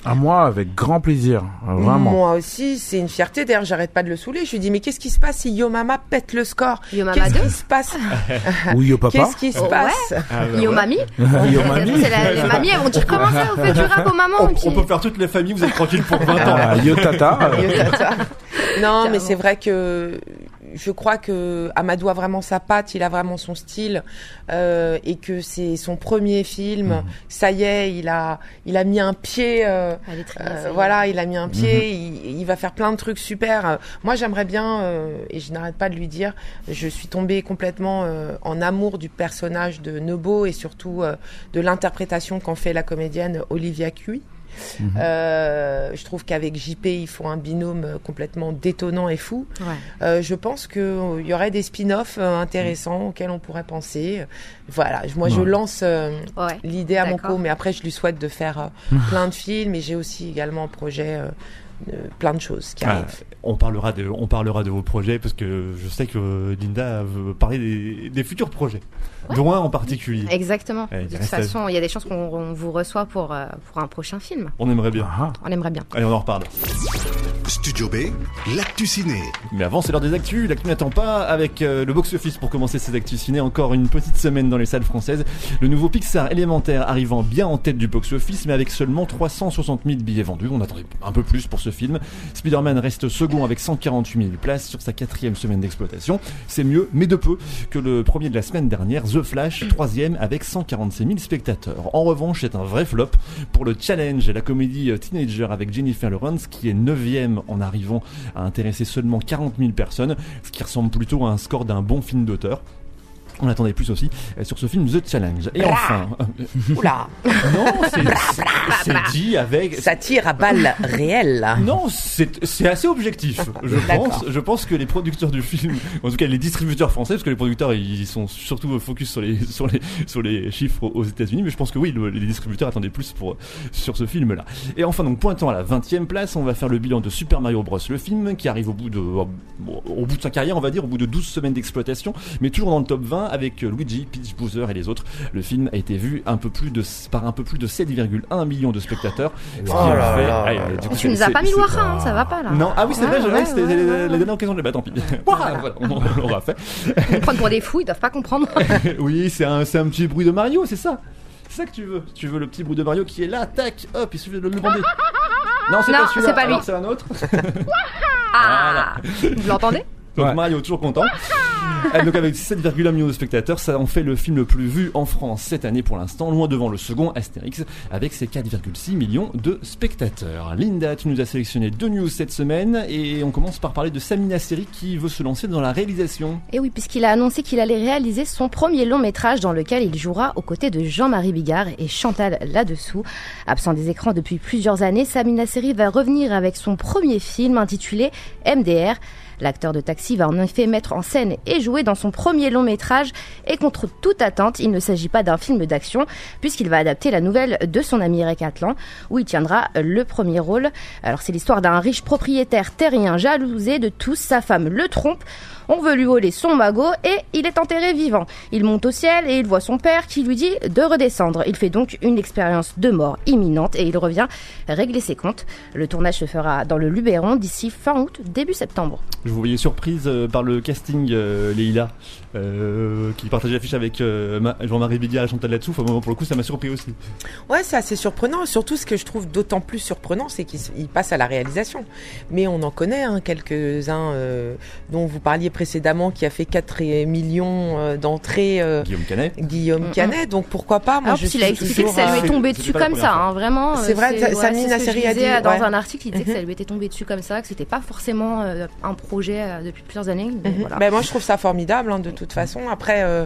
À moi, avec grand plaisir. Vraiment. Moi aussi, c'est une fierté. D'ailleurs, j'arrête pas de le saouler. Je lui dis, mais qu'est-ce qui se passe si Yo Mama pète le score Yo Mama Qu'est-ce 2 qui se passe *laughs* Ou Yo Papa. Qu'est-ce qui se Oh, passe Yo ouais. Mamie *laughs* Yo *laughs* Ça se Mamie. trouve, c'est la- Les mamies, elles vont dire comment ça, vous faites du rap aux mamans On, et puis- on peut faire toutes les familles, vous êtes tranquille pour 20 ans. Ah, Yo Tata. euh, Yo, tata. Non, mais c'est vrai que je crois que Amadou a vraiment sa patte, il a vraiment son style, euh, et que c'est son premier film. Mhm. Ça y est, il a, il a mis un pied. euh, euh, voilà, il a mis un pied, il, il va faire plein de trucs super. Moi, j'aimerais bien, euh, et je n'arrête pas de lui dire, je suis tombée complètement euh, en amour du personnage de Nebo et surtout euh, de l'interprétation qu'en fait la comédienne Olivia Cui. Euh, je trouve qu'avec JP, ils font un binôme euh, complètement détonnant et fou. Ouais. Euh, je pense qu'il y aurait des spin-offs euh, intéressants auxquels on pourrait penser. Voilà, moi je lance euh, Ouais. l'idée à mon co, mais après je lui souhaite de faire euh, *laughs* plein de films et j'ai aussi également en projet euh, plein de choses qui Ah, arrivent. on parlera de, on parlera de vos projets parce que je sais que Linda veut parler des, des futurs projets, un en particulier. Exactement. Ouais, il de toute façon, il y a des chances qu'on on vous reçoit pour, euh, pour un prochain film. On aimerait bien. Ah, On aimerait bien. Allez, on en reparle. Studio B, l'actu ciné. Mais avant, c'est l'heure des actus. L'actu n'attend pas. Avec euh, le box-office pour commencer ces actus ciné, encore une petite semaine dans les salles françaises. Le nouveau Pixar élémentaire arrivant bien en tête du box-office, mais avec seulement 360 000 billets vendus. On attendait un peu plus pour ce film. Spider-Man reste second avec 148 000 places sur sa quatrième semaine d'exploitation. C'est mieux, mais de peu, que le premier de la semaine dernière, The Flash, troisième avec 146 000 spectateurs. En revanche, c'est un vrai flop pour le Challenge, la comédie euh, teenager avec Jennifer Lawrence, qui est neuvième en arrivant à intéresser seulement 40 000 personnes, ce qui ressemble plutôt à un score d'un bon film d'auteur. On attendait plus aussi euh, sur ce film The Challenge. Et enfin, *laughs* Oula, *laughs* non, c'est- c'est dit avec. ça tire à balles réelles. Non, c'est c'est assez objectif. Je D'accord. pense, je pense que les producteurs du film, en tout cas les distributeurs français, parce que les producteurs ils sont surtout focus sur les sur les sur les chiffres aux États-Unis, mais je pense que oui, le- les distributeurs attendaient plus pour sur ce film-là. Et enfin donc pointant à la 20e place, on va faire le bilan de Super Mario Bros, le film qui arrive au bout de au bout de sa carrière, on va dire, au bout de 12 semaines d'exploitation, mais toujours dans le top 20 avec Luigi, Peach, Bowser et les autres. Le film a été vu un peu plus de par un peu plus de 7,1 millions de spectateurs. Ce qui Oh là fait- là là du là. coup, Tu nous as pas mis hein, ça va pas là. non, ah oui, c'est Ouais, vrai, ouais, c'était ouais, la- ouais, la dernière occasion, je l'ai pas, tant pis. *laughs* Ouah, *laughs* voilà, on, on l'aura fait. Ils prennent pour des fous, ils doivent pas comprendre. *laughs* oui, c'est un, c'est un petit bruit de Mario, c'est ça C'est ça que tu veux Tu veux le petit bruit de Mario qui est là, tac, hop, il suffit de le demander. Non, c'est Non, pas celui-là, c'est pas lui. c'est un autre. Ah Vous l'entendez Donc Ouais. Mario toujours content. Ah, Donc avec 7,1 millions de spectateurs, ça en fait le film le plus vu en France cette année pour l'instant, loin devant le second Astérix avec ses 4,6 millions de spectateurs. Linda, tu nous as sélectionné deux news cette semaine et on commence par parler de Samina Seri qui veut se lancer dans la réalisation. Et oui, puisqu'il a annoncé qu'il allait réaliser son premier long métrage dans lequel il jouera aux côtés de Jean-Marie Bigard et Chantal là-dessous. Absent des écrans depuis plusieurs années, Samina Seri va revenir avec son premier film intitulé MDR. L'acteur de Taxi va en effet mettre en scène et jouer dans son premier long métrage et contre toute attente, il ne s'agit pas d'un film d'action puisqu'il va adapter la nouvelle de son ami Eric Atlan où il tiendra le premier rôle. Alors c'est l'histoire d'un riche propriétaire terrien jalousé de tous, sa femme le trompe. On veut lui voler son magot et il est enterré vivant. Il monte au ciel et il voit son père qui lui dit de redescendre. Il fait donc une expérience de mort imminente et il revient régler ses comptes. Le tournage se fera dans le Luberon d'ici fin août, début septembre. Je vous voyais surprise euh, par le casting, euh, Leïla, euh, qui partageait l'affiche avec euh, Ma- Jean-Marie Bigard et Chantal là-dessous. Enfin, pour le coup, ça m'a surpris aussi. Ouais, c'est assez surprenant. Surtout, ce que je trouve d'autant plus surprenant, c'est qu'il passe à la réalisation. Mais on en connaît hein, quelques-uns euh, dont vous parliez précédemment, qui a fait 4 millions euh, d'entrées. euh, Guillaume Canet. Guillaume Mm, Canet. Donc pourquoi pas? Moi, Alors, je il a expliqué que ça lui euh, est tombé dessus comme ça, hein, vraiment. C'est vrai, ouais, je a dit, dans ouais. un article, il disait que ça lui était tombé dessus comme ça, que c'était pas forcément euh, un projet euh, depuis plusieurs années. mais Mhm. voilà. Ben, moi, je trouve ça formidable, hein, de toute façon. Après, euh,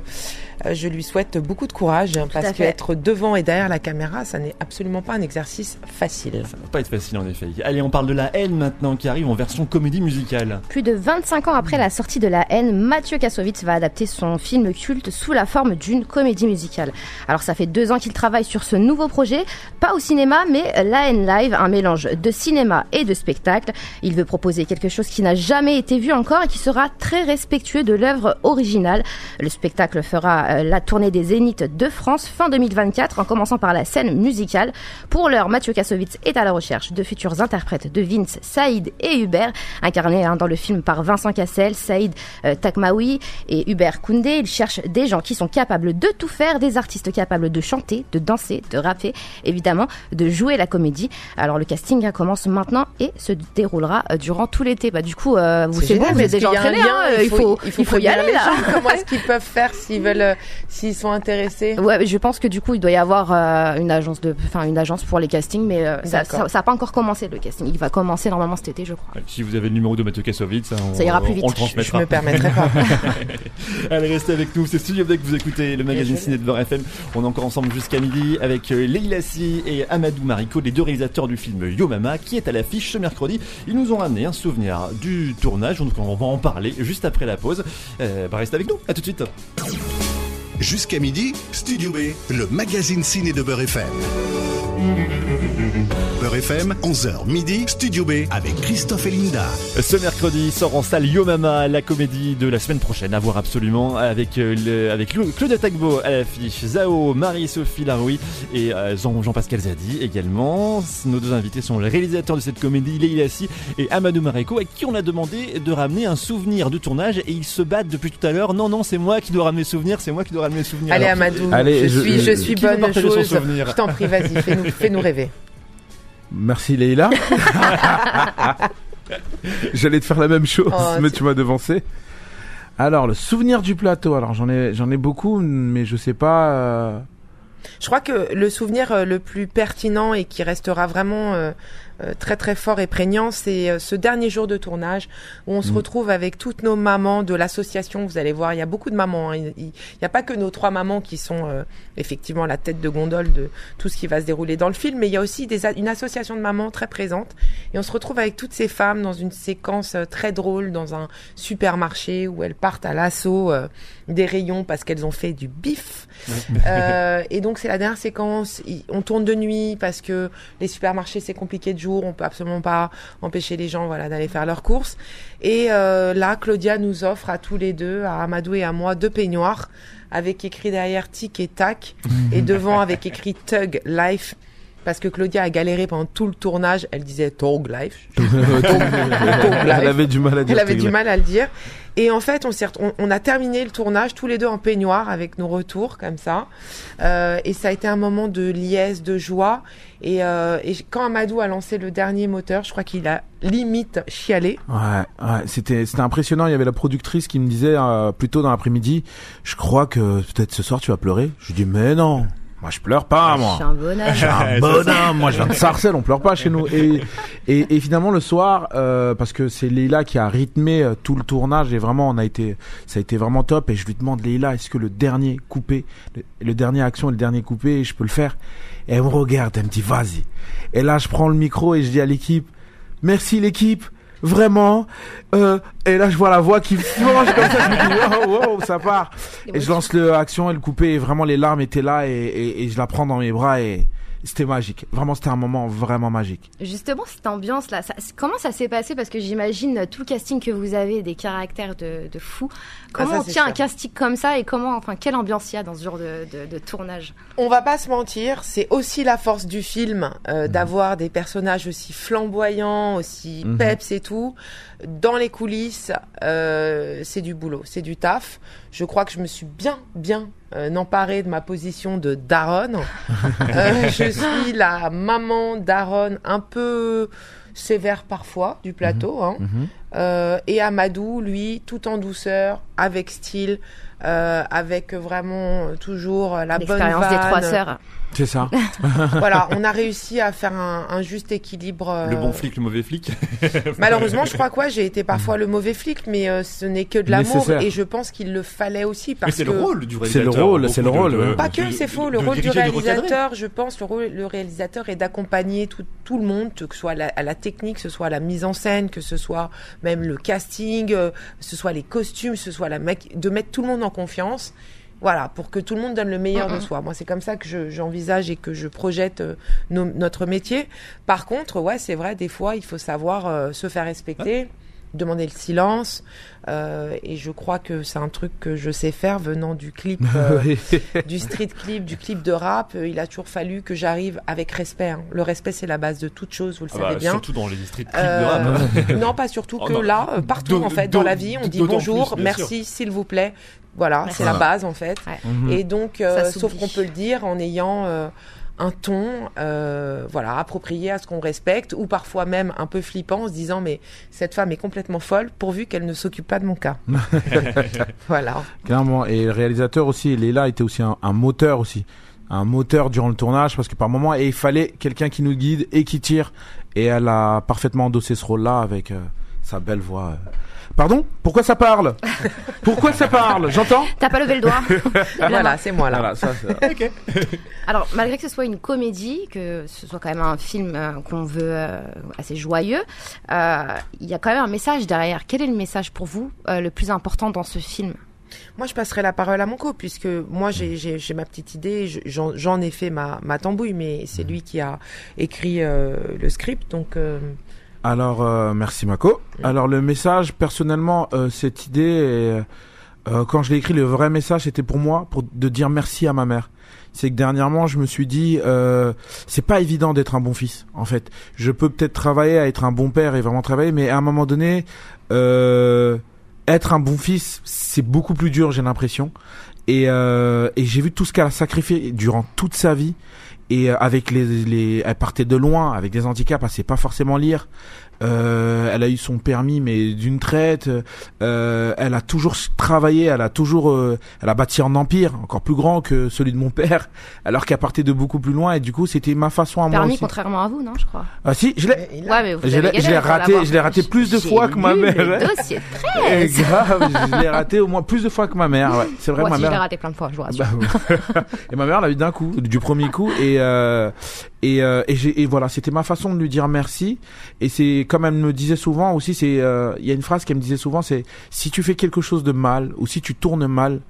je lui souhaite beaucoup de courage, hein, parce qu'être devant et derrière la caméra, ça n'est absolument pas un exercice facile. Ça va pas être facile en effet. Allez, on parle de La haine maintenant qui arrive en version comédie musicale. Plus de 25 ans après la sortie de La haine, Mathieu Kassovitz va adapter son film culte sous la forme d'une comédie musicale. Alors ça fait deux ans qu'il travaille sur ce nouveau projet, pas au cinéma, mais La haine live, un mélange de cinéma et de spectacle. Il veut proposer quelque chose qui n'a jamais été vu encore et qui sera très respectueux de l'œuvre originale. Le spectacle fera euh, la tournée des Zéniths de France fin 2024 en commençant par la scène musicale. Pour l'heure, Mathieu Kassovitz est à la recherche de futurs interprètes de Vince, Saïd et Hubert, incarnés hein, dans le film par Vincent Cassel, Saïd euh, Takmaoui et Hubert Koundé. Il cherche des gens qui sont capables de tout faire, des artistes capables de chanter, de danser, de rapper, évidemment, de jouer la comédie. Alors le casting hein, commence maintenant et se déroulera euh, durant tout l'été. Bah du coup, euh, vous C'est bon, vous êtes déjà lien, hein, euh, il faut, il faut, il faut y aller là. Comment est-ce *laughs* qu'ils peuvent faire s'ils veulent, s'ils sont intéressés? Ouais, je pense que du coup, il doit y avoir euh, une agence de, enfin une agence pour les castings, mais euh, ça, ça, ça a pas encore commencé le casting. Il va commencer normalement cet été, je crois. Si vous avez le numéro de Mathieu Kassovitz, hein, on, Ça ira plus vite. on le Je- transmettra. Je me permettrai pas. *laughs* Allez, restez avec nous. C'est Studio Deck que vous écoutez, le magazine ciné de Beurre FM. On est encore ensemble jusqu'à midi avec euh, Leila Si et Amadou Mariko, les deux réalisateurs du film Yo Mama, qui est à l'affiche ce mercredi. Ils nous ont ramené un souvenir du tournage, donc on va en parler juste après la pause. Euh, bah, restez avec nous. À tout de suite. Jusqu'à midi, Studio B, le magazine ciné de Beurre FM. Beurre FM, 11h midi, Studio B avec Christophe et Linda. Ce mercredi sort en salle Yo Mama, la comédie de la semaine prochaine, à voir absolument, avec, euh, le, avec Cla- Claudia Tagbo à l'affiche, Zao, Marie-Sophie Laroui et euh, Jean- Jean-Pascal Zadi également. Nos deux invités sont le réalisateur de cette comédie, Leila Si et Amadou Mareko, à qui on a demandé de ramener un souvenir de tournage et ils se battent depuis tout à l'heure. Non, non, c'est moi qui dois ramener souvenir, c'est moi qui dois ramener souvenir. Allez, Alors, Amadou, Allez, je, je- suis, je je- suis qui veut bonne chose. Je t'en prie, vas-y, fais-nous fais-nous rêver. Merci Leïla. *laughs* J'allais te faire la même chose, Oh, mais tu m'as devancé. Alors, le souvenir du plateau. Alors, j'en ai, j'en ai beaucoup, mais je sais pas. euh, Je crois que le souvenir euh, le plus pertinent et qui restera vraiment euh, très très fort et prégnant, c'est euh, ce dernier jour de tournage où on se Mm. retrouve avec toutes nos mamans de l'association. Vous allez voir, il y a beaucoup de mamans. hein. Il n'y a pas que nos trois mamans qui sont euh, effectivement la tête de gondole de tout ce qui va se dérouler dans le film, mais il y a aussi des, une association de mamans très présente. Et on se retrouve avec toutes ces femmes dans une séquence euh, très drôle dans un supermarché où elles partent à l'assaut euh, des rayons parce qu'elles ont fait du bif. Euh, et donc c'est la dernière séquence. On tourne de nuit parce que les supermarchés c'est compliqué de jour. On peut absolument pas empêcher les gens voilà d'aller faire leurs courses. Et euh, là, Claudia nous offre à tous les deux, à Amadou et à moi, deux peignoirs avec écrit derrière tic et tac et *laughs* devant avec écrit Tug Life. Parce que Claudia a galéré pendant tout le tournage, elle disait Tug *laughs* Life. Elle avait du mal à dire. Elle avait du mal à le dire. Et en fait, on, a terminé le tournage tous les deux en peignoir avec nos retours comme ça. Euh, et ça a été un moment de liesse, de joie. Et, euh, et quand Amadou a lancé le dernier moteur, je crois qu'il a limite chialer. Ouais, ouais, c'était c'était impressionnant. Il y avait la productrice qui me disait euh, plus tôt dans l'après-midi, je crois que peut-être ce soir tu vas pleurer. Je dis mais non. Moi, je pleure pas, moi. Je suis un bonhomme. Je suis un *laughs* bonhomme. moi, je viens de Sarcelles, on pleure pas chez nous. Et, et, et finalement, le soir, euh, parce que c'est Leila qui a rythmé euh, tout le tournage et vraiment, on a été, ça a été vraiment top. Et je lui demande, Leila, est-ce que le dernier coupé, le, le dernier action et le dernier coupé, je peux le faire? Et elle me regarde, elle me dit, vas-y. Et là, je prends le micro et je dis à l'équipe, merci l'équipe vraiment euh, et là je vois la voix qui flanche comme ça je me dis wow, wow ça part. Et je lance le action et le coupé et vraiment les larmes étaient là et, et, et je la prends dans mes bras et c'était magique vraiment c'était un moment vraiment magique Justement, cette ambiance-là, ça- comment ça s'est passé? Parce que j'imagine tout le casting que vous avez, des caractères de, de fou. Comment ça, on tient un casting comme ça et comment, enfin, quelle ambiance il y a dans ce genre de, de, de tournage? On va pas se mentir, c'est aussi la force du film Mhm. euh, d'avoir des personnages aussi flamboyants, aussi Mhm. peps et tout. Dans les coulisses, euh, c'est du boulot, c'est du taf. Je crois que je me suis bien, bien euh, emparée de ma position de daronne. *laughs* Euh, je suis la maman daronne un peu sévère parfois du plateau. hein. Mhm. Euh, et Amadou, lui, tout en douceur, avec style, euh, avec vraiment toujours la bonne L'expérience des trois sœurs. C'est ça *laughs* Voilà, on a réussi à faire un, un juste équilibre. euh, Le bon flic, le mauvais flic. *laughs* Malheureusement, je crois que ouais, j'ai été parfois le mauvais flic, mais euh, ce n'est que de l'amour et je pense qu'il le fallait aussi Mais parce c'est que le rôle du C'est le réalisateur. rôle, c'est le rôle, de- pas que c'est faux, le rôle du réalisateur, je pense, le rôle le réalisateur est d'accompagner tout, tout le monde, que ce soit la, à la technique, que ce soit à la mise en scène, que ce soit même le casting, euh, que ce soit les costumes, que ce soit la de mettre tout le monde en confiance. Voilà, pour que tout le monde donne le meilleur de soi. Moi, c'est comme ça que je- j'envisage et que je projette euh, notre métier. Par contre, ouais, c'est vrai, des fois, il faut savoir euh, se faire respecter, demander le silence. euh, et je crois que c'est un truc que je sais faire venant du clip, *laughs* du street clip, du clip de rap. Il a toujours fallu que j'arrive avec respect. hein. Le respect, c'est la base de toute chose, vous le Ah savez bah, bien. Surtout dans les street clips de rap. non, pas surtout *laughs* Oh que non. là, partout en fait, dans la vie, on dit bonjour, plus, merci, s'il vous plaît. Voilà, c'est la base en fait. Ouais. Mhm. Et donc, euh, sauf qu'on peut le dire en ayant euh, un ton, euh, voilà, approprié à ce qu'on respecte, ou parfois même un peu flippant, en se disant mais cette femme est complètement folle, pourvu qu'elle ne s'occupe pas de mon cas. *laughs* *laughs* voilà. Clairement. Et le réalisateur aussi, Léla était aussi un, un moteur aussi. Un moteur durant le tournage parce que par moment, et il fallait quelqu'un qui nous guide et qui tire. Et elle a parfaitement endossé ce rôle-là avec euh, sa belle voix. euh. Pardon Pourquoi ça parle *laughs* Pourquoi ça parle J'entends T'as pas levé le doigt. *laughs* Voilà, c'est moi là. Voilà, ça, c'est- *laughs* Alors, malgré que ce soit une comédie, que ce soit quand même un film euh, qu'on veut euh, assez joyeux, euh, il y a quand même un message derrière. Quel est le message pour vous euh, le plus important dans ce film? Moi, je passerai la parole à mon co, puisque moi, j'ai- ma petite idée, je- j'en j'en ai fait ma, ma tambouille, mais c'est lui qui a écrit euh, le script, donc euh, Alors, euh, merci Mako. Alors, le message, personnellement, euh, cette idée, euh, euh, quand je l'ai écrit, le vrai message, c'était pour moi, pour de dire merci à ma mère. C'est que dernièrement, je me suis dit, euh, c'est pas évident d'être un bon fils. En fait, je peux peut-être travailler à être un bon père et vraiment travailler, mais à un moment donné, euh, être un bon fils, c'est beaucoup plus dur, j'ai l'impression. Et, euh, et j'ai vu tout ce qu'elle a sacrifié durant toute sa vie. Et euh, avec les, les, elle partait de loin, avec des handicaps, elle sait pas forcément lire. Euh, elle a eu son permis, mais d'une traite. Euh, elle a toujours travaillé, elle a toujours, euh, elle a bâti un empire encore plus grand que celui de mon père, *laughs* alors qu'elle partait de beaucoup plus loin. Et du coup, c'était ma façon à moi Permis, contrairement à vous, non, je crois. Ah si, je l'ai. Ouais, mais vous Je l'ai, raté, je l'ai raté plus de fois que ma mère. le dossier *laughs* Eh, 13. grave, je l'ai raté au moins plus de fois que ma mère. Ouais. C'est vrai, Moi ma aussi, je l'ai mère. raté plein de fois, je vous rassure. Bah, *laughs* et ma mère l'a eu d'un coup, du premier coup, et euh, et euh, et, et voilà, c'était ma façon de lui dire merci. Et c'est comme elle me disait souvent aussi, c'est euh, il y a une phrase qu'elle me disait souvent, c'est si tu fais quelque chose de mal ou si tu tournes mal,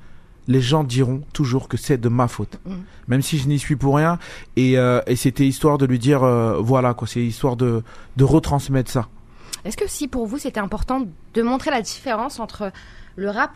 les gens diront toujours que c'est de ma faute, Mm. même si je n'y suis pour rien. Et euh, et c'était histoire de lui dire euh, voilà quoi, c'est histoire de de retransmettre ça. Est-ce que si pour vous c'était important de montrer la différence entre le rap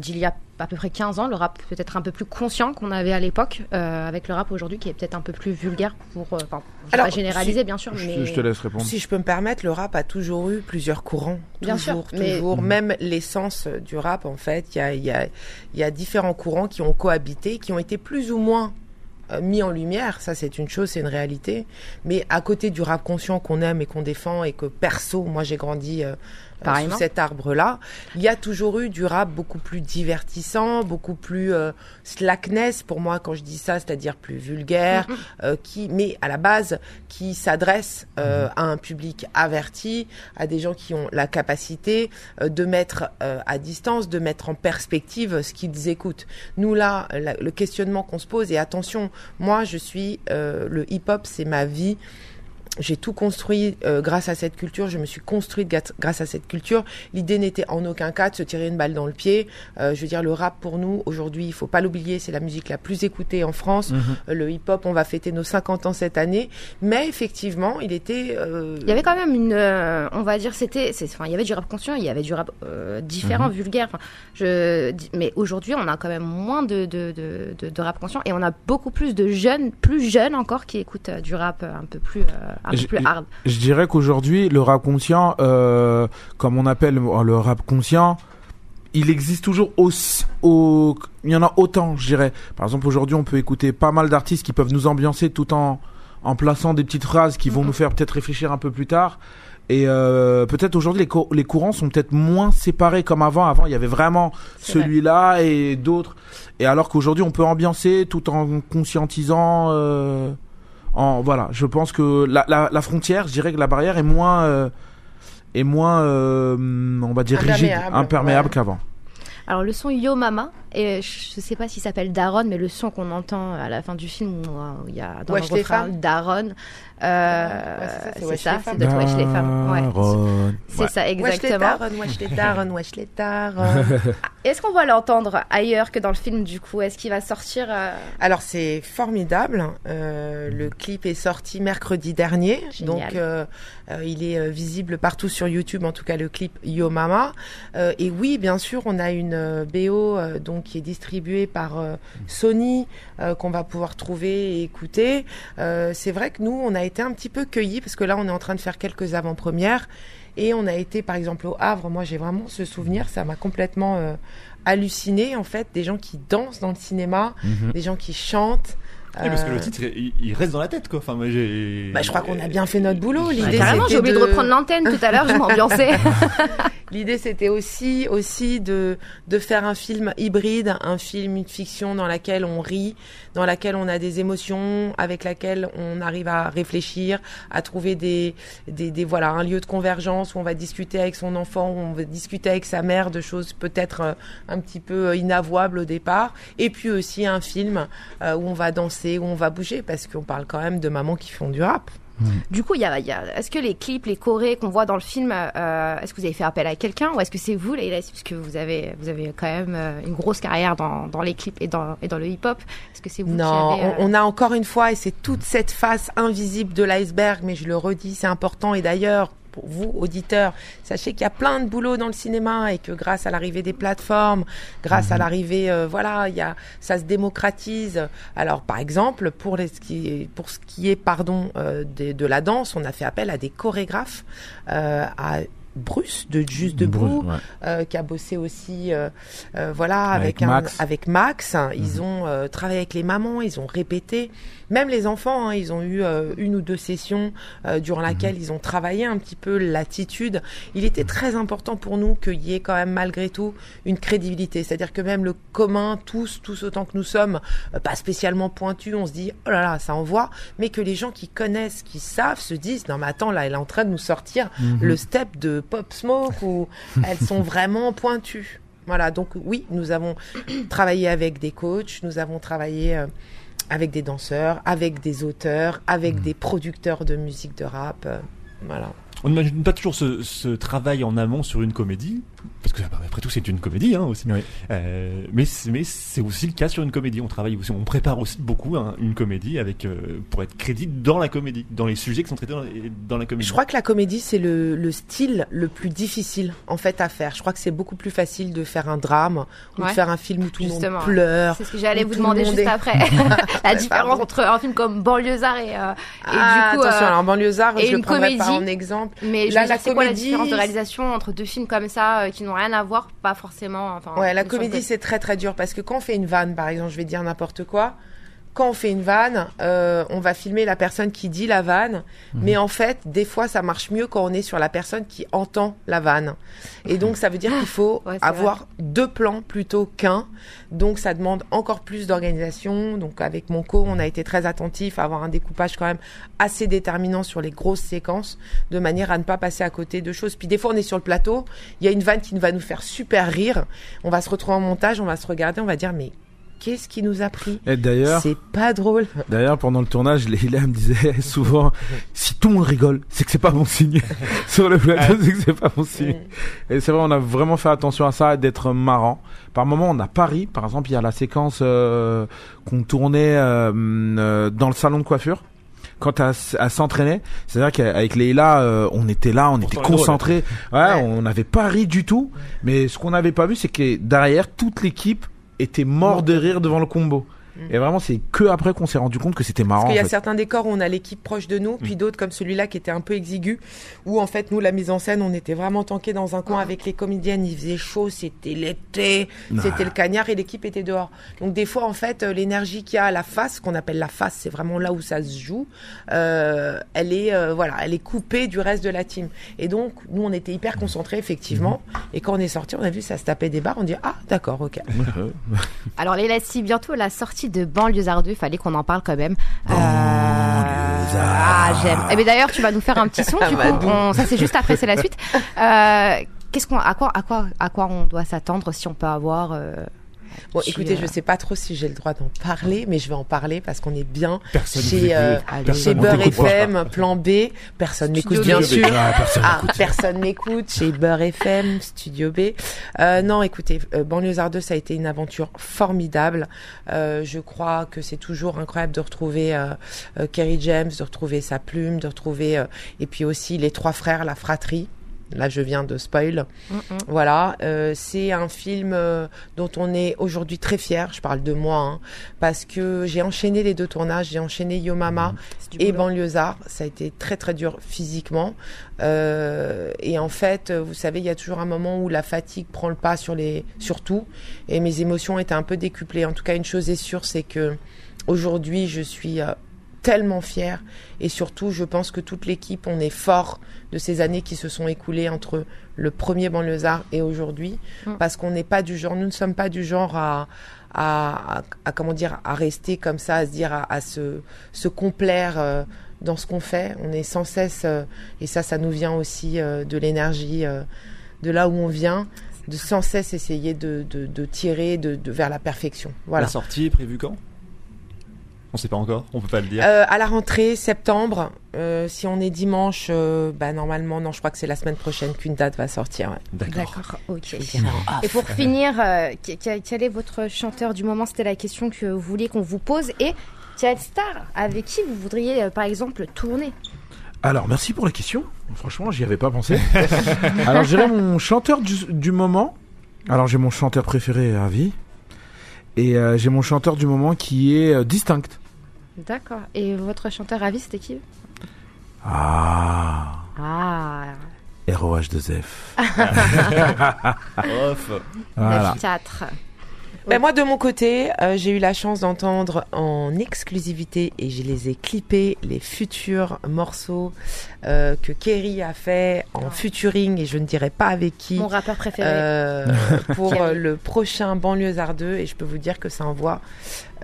d'il y a à peu près 15 ans, le rap peut-être un peu plus conscient qu'on avait à l'époque, euh, avec le rap aujourd'hui qui est peut-être un peu plus vulgaire pour... euh, Enfin, Alors, pas généraliser si- bien sûr, Je, mais... je te laisse répondre. Si je peux me permettre, le rap a toujours eu plusieurs courants. Bien toujours, sûr, mais- toujours. Mhm. Même l'essence du rap, en fait, il y a, il y, a, il y a différents courants qui ont cohabité, qui ont été plus ou moins euh, mis en lumière, ça c'est une chose, c'est une réalité. Mais à côté du rap conscient qu'on aime et qu'on défend et que perso, moi j'ai grandi euh, euh, sous cet arbre-là, il y a toujours eu du rap beaucoup plus divertissant, beaucoup plus euh, slackness pour moi quand je dis ça, c'est-à-dire plus vulgaire, euh, qui, mais à la base qui s'adresse euh, à un public averti, à des gens qui ont la capacité euh, de mettre euh, à distance, de mettre en perspective ce qu'ils écoutent. Nous là, la- le questionnement qu'on se pose et attention, moi je suis euh, le hip-hop, c'est ma vie j'ai tout construit euh, grâce à cette culture, je me suis construite grâce à cette culture. L'idée n'était en aucun cas de se tirer une balle dans le pied. Euh, je veux dire, le rap pour nous, aujourd'hui, il faut pas l'oublier, c'est la musique la plus écoutée en France. Mhm. Euh, le hip-hop, on va fêter nos 50 ans cette année. Mais effectivement, il était... euh, Il y avait quand même une, euh, on va dire, c'était, c'est- enfin, il y avait du rap conscient, il y avait du rap euh, différent, Mhm. vulgaire. Enfin, je, mais aujourd'hui, on a quand même moins de, de, de, de- de rap conscient et on a beaucoup plus de jeunes, plus jeunes encore, qui écoutent euh, du rap un peu plus, euh, un peu Je- plus hard. Je dirais qu'aujourd'hui, le rap conscient, euh, comme on appelle le rap conscient, il existe toujours aussi, au, il y en a autant, je dirais. Par exemple, aujourd'hui, on peut écouter pas mal d'artistes qui peuvent nous ambiancer tout en, en plaçant des petites phrases qui vont nous faire peut-être réfléchir un peu plus tard. Et euh, peut-être aujourd'hui, les, cou- les courants sont peut-être moins séparés comme avant. Avant, il y avait vraiment vrai. celui-là et d'autres. Et alors qu'aujourd'hui, on peut ambiancer tout en conscientisant. euh, en voilà, je pense que la, la, la frontière, je dirais que la barrière est moins euh, est moins euh, on va dire rigide, Imperméable, imperméable ouais. qu'avant. Alors le son Yo Mama, et je sais pas s'il s'appelle Daron, mais le son qu'on entend à la fin du film où euh, il y a dans Wesh le refrain. Daron, euh, Ouais, c'est ça, c'est de Wesh les femmes. Ouais. Daron. C'est ça exactement. wesh les darons, wesh les darons. *laughs* Est-ce qu'on va l'entendre ailleurs que dans le film du coup? Est-ce qu'il va sortir euh, Alors c'est formidable. Euh, le clip est sorti mercredi dernier, Génial. donc euh, il est visible partout sur YouTube. En tout cas le clip Yo Mama. Et oui, bien sûr, on a une BO donc qui est distribuée par euh, Sony euh, qu'on va pouvoir trouver et écouter. Euh, c'est vrai que nous on a été un petit peu cueillis parce que là on est en train de faire quelques avant-premières. Et on a été, par exemple, au Havre. Moi, j'ai vraiment ce souvenir. Ça m'a complètement halluciné, en fait. Des gens qui dansent dans le cinéma, Mhm. des gens qui chantent. Oui, parce que Euh, le titre, il, il reste dans la tête, quoi. Enfin, moi, j'ai. bah, je crois qu'on a bien fait notre boulot. L'idée, carrément, j'ai oublié de... de reprendre l'antenne tout à l'heure, je m'ambiançais. *laughs* L'idée, c'était aussi, aussi de, de faire un film hybride, un film, une fiction dans laquelle on rit, dans laquelle on a des émotions, avec laquelle on arrive à réfléchir, à trouver des, des, des voilà, un lieu de convergence où on va discuter avec son enfant, où on va discuter avec sa mère de choses peut-être euh, un petit peu euh, inavouables au départ. Et puis aussi un film euh, où on va danser, où on va bouger, parce qu'on parle quand même de mamans qui font du rap. Du coup, il y a, il y a- est-ce que les clips, les chorés qu'on voit dans le film, euh, est-ce que vous avez fait appel à quelqu'un ou est-ce que c'est vous, Leïla Parce que vous avez, vous avez quand même euh, une grosse carrière dans, dans les clips et dans, et dans le hip-hop. Est-ce que c'est vous Non, qui avez... euh, on, on a encore une fois, et c'est toute cette face invisible de l'iceberg, mais je le redis, c'est important. Et d'ailleurs, pour vous, auditeurs, sachez qu'il y a plein de boulot dans le cinéma et que grâce à l'arrivée des plateformes, grâce à l'arrivée, euh, voilà, il y a, ça se démocratise. Alors, par exemple, pour, les, ce qui est, pour ce qui est, pardon, euh, de, de la danse, on a fait appel à des chorégraphes, euh, à Bruce de Juste Debout, Bruce, ouais. euh, qui a bossé aussi, euh, euh, voilà, Avec avec, un- Max. avec Max. Ils ont euh, travaillé avec les mamans, ils ont répété. Même les enfants, hein, ils ont eu euh, une ou deux sessions euh, durant laquelle ils ont travaillé un petit peu l'attitude. Il était très important pour nous qu'il y ait quand même malgré tout une crédibilité. C'est-à-dire que même le commun, tous, tous autant que nous sommes, euh, pas spécialement pointus, on se dit oh là là, ça envoie, mais que les gens qui connaissent, qui savent, se disent non mais attends là, elle est en train de nous sortir Mhm. le step de Pop Smoke où *laughs* elles sont vraiment pointues. Voilà, donc oui, nous avons travaillé avec des coachs, nous avons travaillé euh, avec des danseurs, avec des auteurs, avec des producteurs de musique de rap. euh, voilà. On n'imagine pas toujours ce, ce travail en amont sur une comédie, parce que bah, après tout c'est une comédie hein, aussi. Euh, mais c'est- mais c'est aussi le cas sur une comédie. On travaille aussi, on prépare aussi beaucoup hein, une comédie avec euh, pour être crédit dans la comédie, dans les sujets qui sont traités dans, la comédie. Je crois que la comédie, c'est le, le style le plus difficile en fait à faire. Je crois que c'est beaucoup plus facile de faire un drame ou Ouais. de faire un film où tout le monde pleure. C'est ce que j'allais vous le demander juste est- après. *laughs* la différence pardon. entre un film comme Banlieusard et, euh, et Ah, du coup, attention, euh, alors banlieusard, et je le une pas comédie. en exemple. Mais je Là, veux dire, la quoi la comédie, différence de réalisation entre deux films comme ça euh, qui n'ont rien à voir, pas forcément. Enfin, Ouais, la comédie c'est très très dur parce que quand on fait une vanne, par exemple, je vais dire n'importe quoi, quand on fait une vanne, euh, on va filmer la personne qui dit la vanne, Mhm. mais en fait, des fois, ça marche mieux quand on est sur la personne qui entend la vanne. Et donc, ça veut dire qu'il faut Ouais, avoir deux plans plutôt qu'un. Donc, ça demande encore plus d'organisation. Donc, avec mon co, on a été très attentif à avoir un découpage quand même assez déterminant sur les grosses séquences, de manière à ne pas passer à côté de choses. Puis des fois, on est sur le plateau, il y a une vanne qui va nous faire super rire. On va se retrouver en montage, on va se regarder, on va dire mais qu'est-ce qui nous a pris Et d'ailleurs, C'est pas drôle. D'ailleurs, pendant le tournage, Leila me disait *laughs* souvent, si tout le monde rigole, c'est que c'est pas bon signe. *laughs* Sur le plateau, c'est que c'est pas bon signe. Et c'est vrai, on a vraiment fait attention à ça d'être marrant. Par moment, on a Paris, par exemple, il y a la séquence euh, qu'on tournait euh, euh, dans le salon de coiffure. Quand à, à s'entraîner, c'est-à-dire qu'avec Leila, euh, on était là, on était concentrés. Ouais, on n'avait pas ri du tout. Mais ce qu'on n'avait pas vu, c'est que derrière, toute l'équipe était mort de rire devant le combo. Et vraiment, c'est que après qu'on s'est rendu compte que c'était marrant. Parce qu'il y a fait. certains décors où on a l'équipe proche de nous, puis d'autres comme celui-là qui était un peu exigu, où en fait nous la mise en scène, on était vraiment tanké dans un coin avec les comédiennes, il faisait chaud, c'était l'été, c'était le cagnard et l'équipe était dehors. Donc des fois en fait euh, l'énergie qu'il y a à la face, qu'on appelle la face, c'est vraiment là où ça se joue, euh, elle est euh, voilà, elle est coupée du reste de la team. Et donc nous on était hyper concentrés effectivement, et quand on est sorti, on a vu ça se tapait des barres, on dit ah d'accord ok. *laughs* Alors si bientôt la sortie de Banlieusard 2, fallait qu'on en parle quand même. Euh, Ah, j'aime. Et bien d'ailleurs, tu vas nous faire un petit son. *laughs* Du coup, Amadou. on- ça c'est juste après, c'est la *laughs* suite. Euh, Qu'est-ce qu'on, à quoi, à quoi, à quoi on doit s'attendre si on peut avoir euh, Bon, écoutez, euh, je sais pas trop si j'ai le droit d'en parler, mais je vais en parler parce qu'on est bien Personne chez, euh, chez ne Beurre. FM, Plan B. Personne m'écoute, bien B. sûr. Ah, personne Ah, m'écoute. chez Beurre FM, Studio B. Euh, non, écoutez, euh, Banlieusard 2, ça a été une aventure formidable. Euh, je crois que c'est toujours incroyable de retrouver euh, euh, Kerry James, de retrouver sa plume, de retrouver euh, et puis aussi les trois frères, la fratrie. Là, je viens de spoil. mm, mm. Voilà, euh, c'est un film euh, dont on est aujourd'hui très fier. Je parle de moi hein, parce que j'ai enchaîné les deux tournages. J'ai enchaîné Yo Mama c'est du et. Banlieusard. Ça a été très très dur physiquement. Euh, et en fait, vous savez, il y a toujours un moment où la fatigue prend le pas sur les sur tout. Et mes émotions étaient un peu décuplées. En tout cas, une chose est sûre, c'est que aujourd'hui, je suis euh, tellement fière et surtout, je pense que toute l'équipe, on est fort de ces années qui se sont écoulées entre le premier Banlieusard et aujourd'hui, Mm. parce qu'on n'est pas du genre, nous ne sommes pas du genre à à, à- à, comment dire à rester comme ça, à se dire à, à se se complaire euh, dans ce qu'on fait. On est sans cesse euh, et ça, ça nous vient aussi euh, de l'énergie euh, de là où on vient, de sans cesse essayer de, de, de tirer de, de vers la perfection. Voilà. La sortie est prévue quand? On sait pas encore, on peut pas le dire. Euh, à la rentrée, septembre, euh, si on est dimanche, euh, bah normalement, non, je crois que c'est la semaine prochaine qu'une date va sortir. ouais. D'accord, ok. Et pour finir, euh, que- que- quel est votre chanteur du moment? C'était la question que vous vouliez qu'on vous pose. Et quelle star avec qui vous voudriez, euh, par exemple, tourner? Alors, merci pour la question. Franchement, j'y avais pas pensé. *laughs* Alors, je dirais mon chanteur du, du moment. Alors, j'ai mon chanteur préféré à vie. Et euh, j'ai mon chanteur du moment qui est euh, distinct. D'accord. Et votre chanteur à vie, c'était qui Ah, Ah, ROH2F. *laughs* Off. Voilà. 4. Ben moi de mon côté, euh, j'ai eu la chance d'entendre en exclusivité et je les ai clippés les futurs morceaux euh, que Kerry a fait en featuring et je ne dirai pas avec qui. Mon rappeur préféré. euh, *laughs* pour le prochain Banlieusard 2 et je peux vous dire que ça envoie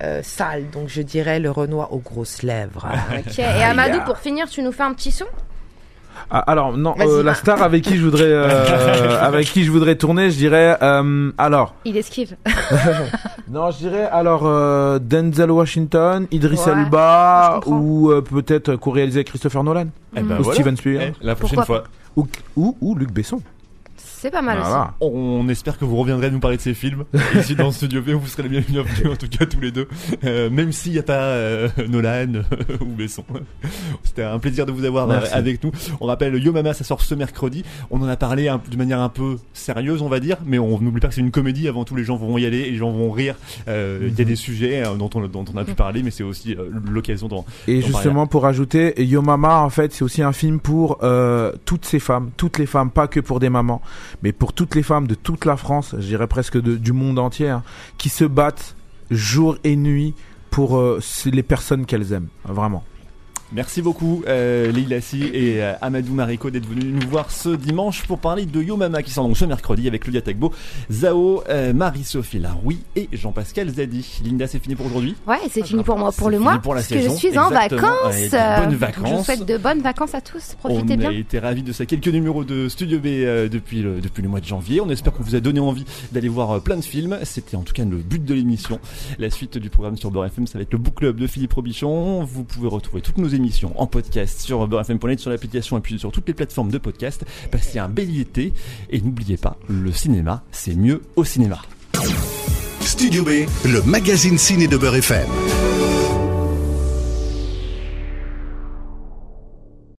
euh, sale donc je dirais le Renoir aux grosses lèvres. Ok. Et Amadou, pour finir, tu nous fais un petit son? Ah, alors non, euh, la star avec qui je voudrais, euh, *laughs* avec qui je voudrais tourner, je dirais. euh, alors, Il esquive. *laughs* non, je dirais alors euh, Denzel Washington, Idris Ouais, Elba ou euh, peut-être co-réalisé avec Christopher Nolan Eh ben ou voilà. Steven Spielberg Eh, la prochaine Pourquoi fois. ou, ou ou Luc Besson. C'est pas mal Voilà. On espère que vous reviendrez nous parler de ces films. *laughs* Ici dans studio B, vous serez les bienvenus en tout cas tous les deux. Euh, même s'il n'y a pas euh, Nolan ou Besson. C'était un plaisir de vous avoir euh, Merci. avec nous. On rappelle Yo Mama, ça sort ce mercredi. On en a parlé un- de manière un peu sérieuse, on va dire, mais on n'oublie pas que c'est une comédie. Avant tout, les gens vont y aller et les gens vont rire. Euh, Il y a des sujets euh, dont on, dont on a pu parler, mais c'est aussi euh, l'occasion d'en Et justement, pour ajouter, Yo Mama, en fait, c'est aussi un film pour euh, toutes ces femmes, toutes les femmes, pas que pour des mamans, mais pour toutes les femmes de toute la France, je dirais presque du monde entier, hein, qui se battent jour et nuit pour euh, les personnes qu'elles aiment, vraiment. Merci beaucoup euh, Leila Si et euh, Amadou Mariko d'être venus nous voir ce dimanche pour parler de Yo Mama qui sort donc ce mercredi avec Claudia Tagbo, Zao, euh, Marie-Sophie Laroui et Jean-Pascal Zadi. Linda, c'est fini pour aujourd'hui? Ouais, c'est fini pour moi pour le mois pour la parce que saison, je suis en vacances. De bonnes Je vacances. vous souhaite de bonnes vacances à tous. Profitez on bien. a été ravis de ça. Quelques numéros de Studio B euh, depuis, le, depuis le mois de janvier. On espère qu'on vous a donné envie d'aller voir euh, plein de films. C'était en tout cas le but de l'émission. La suite du programme sur Beurre FM, ça va être le Book Club de Philippe Robichon. Vous pouvez retrouver toutes nos émissions en podcast sur beurrefm.net, sur l'application et puis sur toutes les plateformes de podcast. Passez un bel été et n'oubliez pas, le cinéma, c'est mieux au cinéma. Studio B, le magazine ciné de Beurre FM.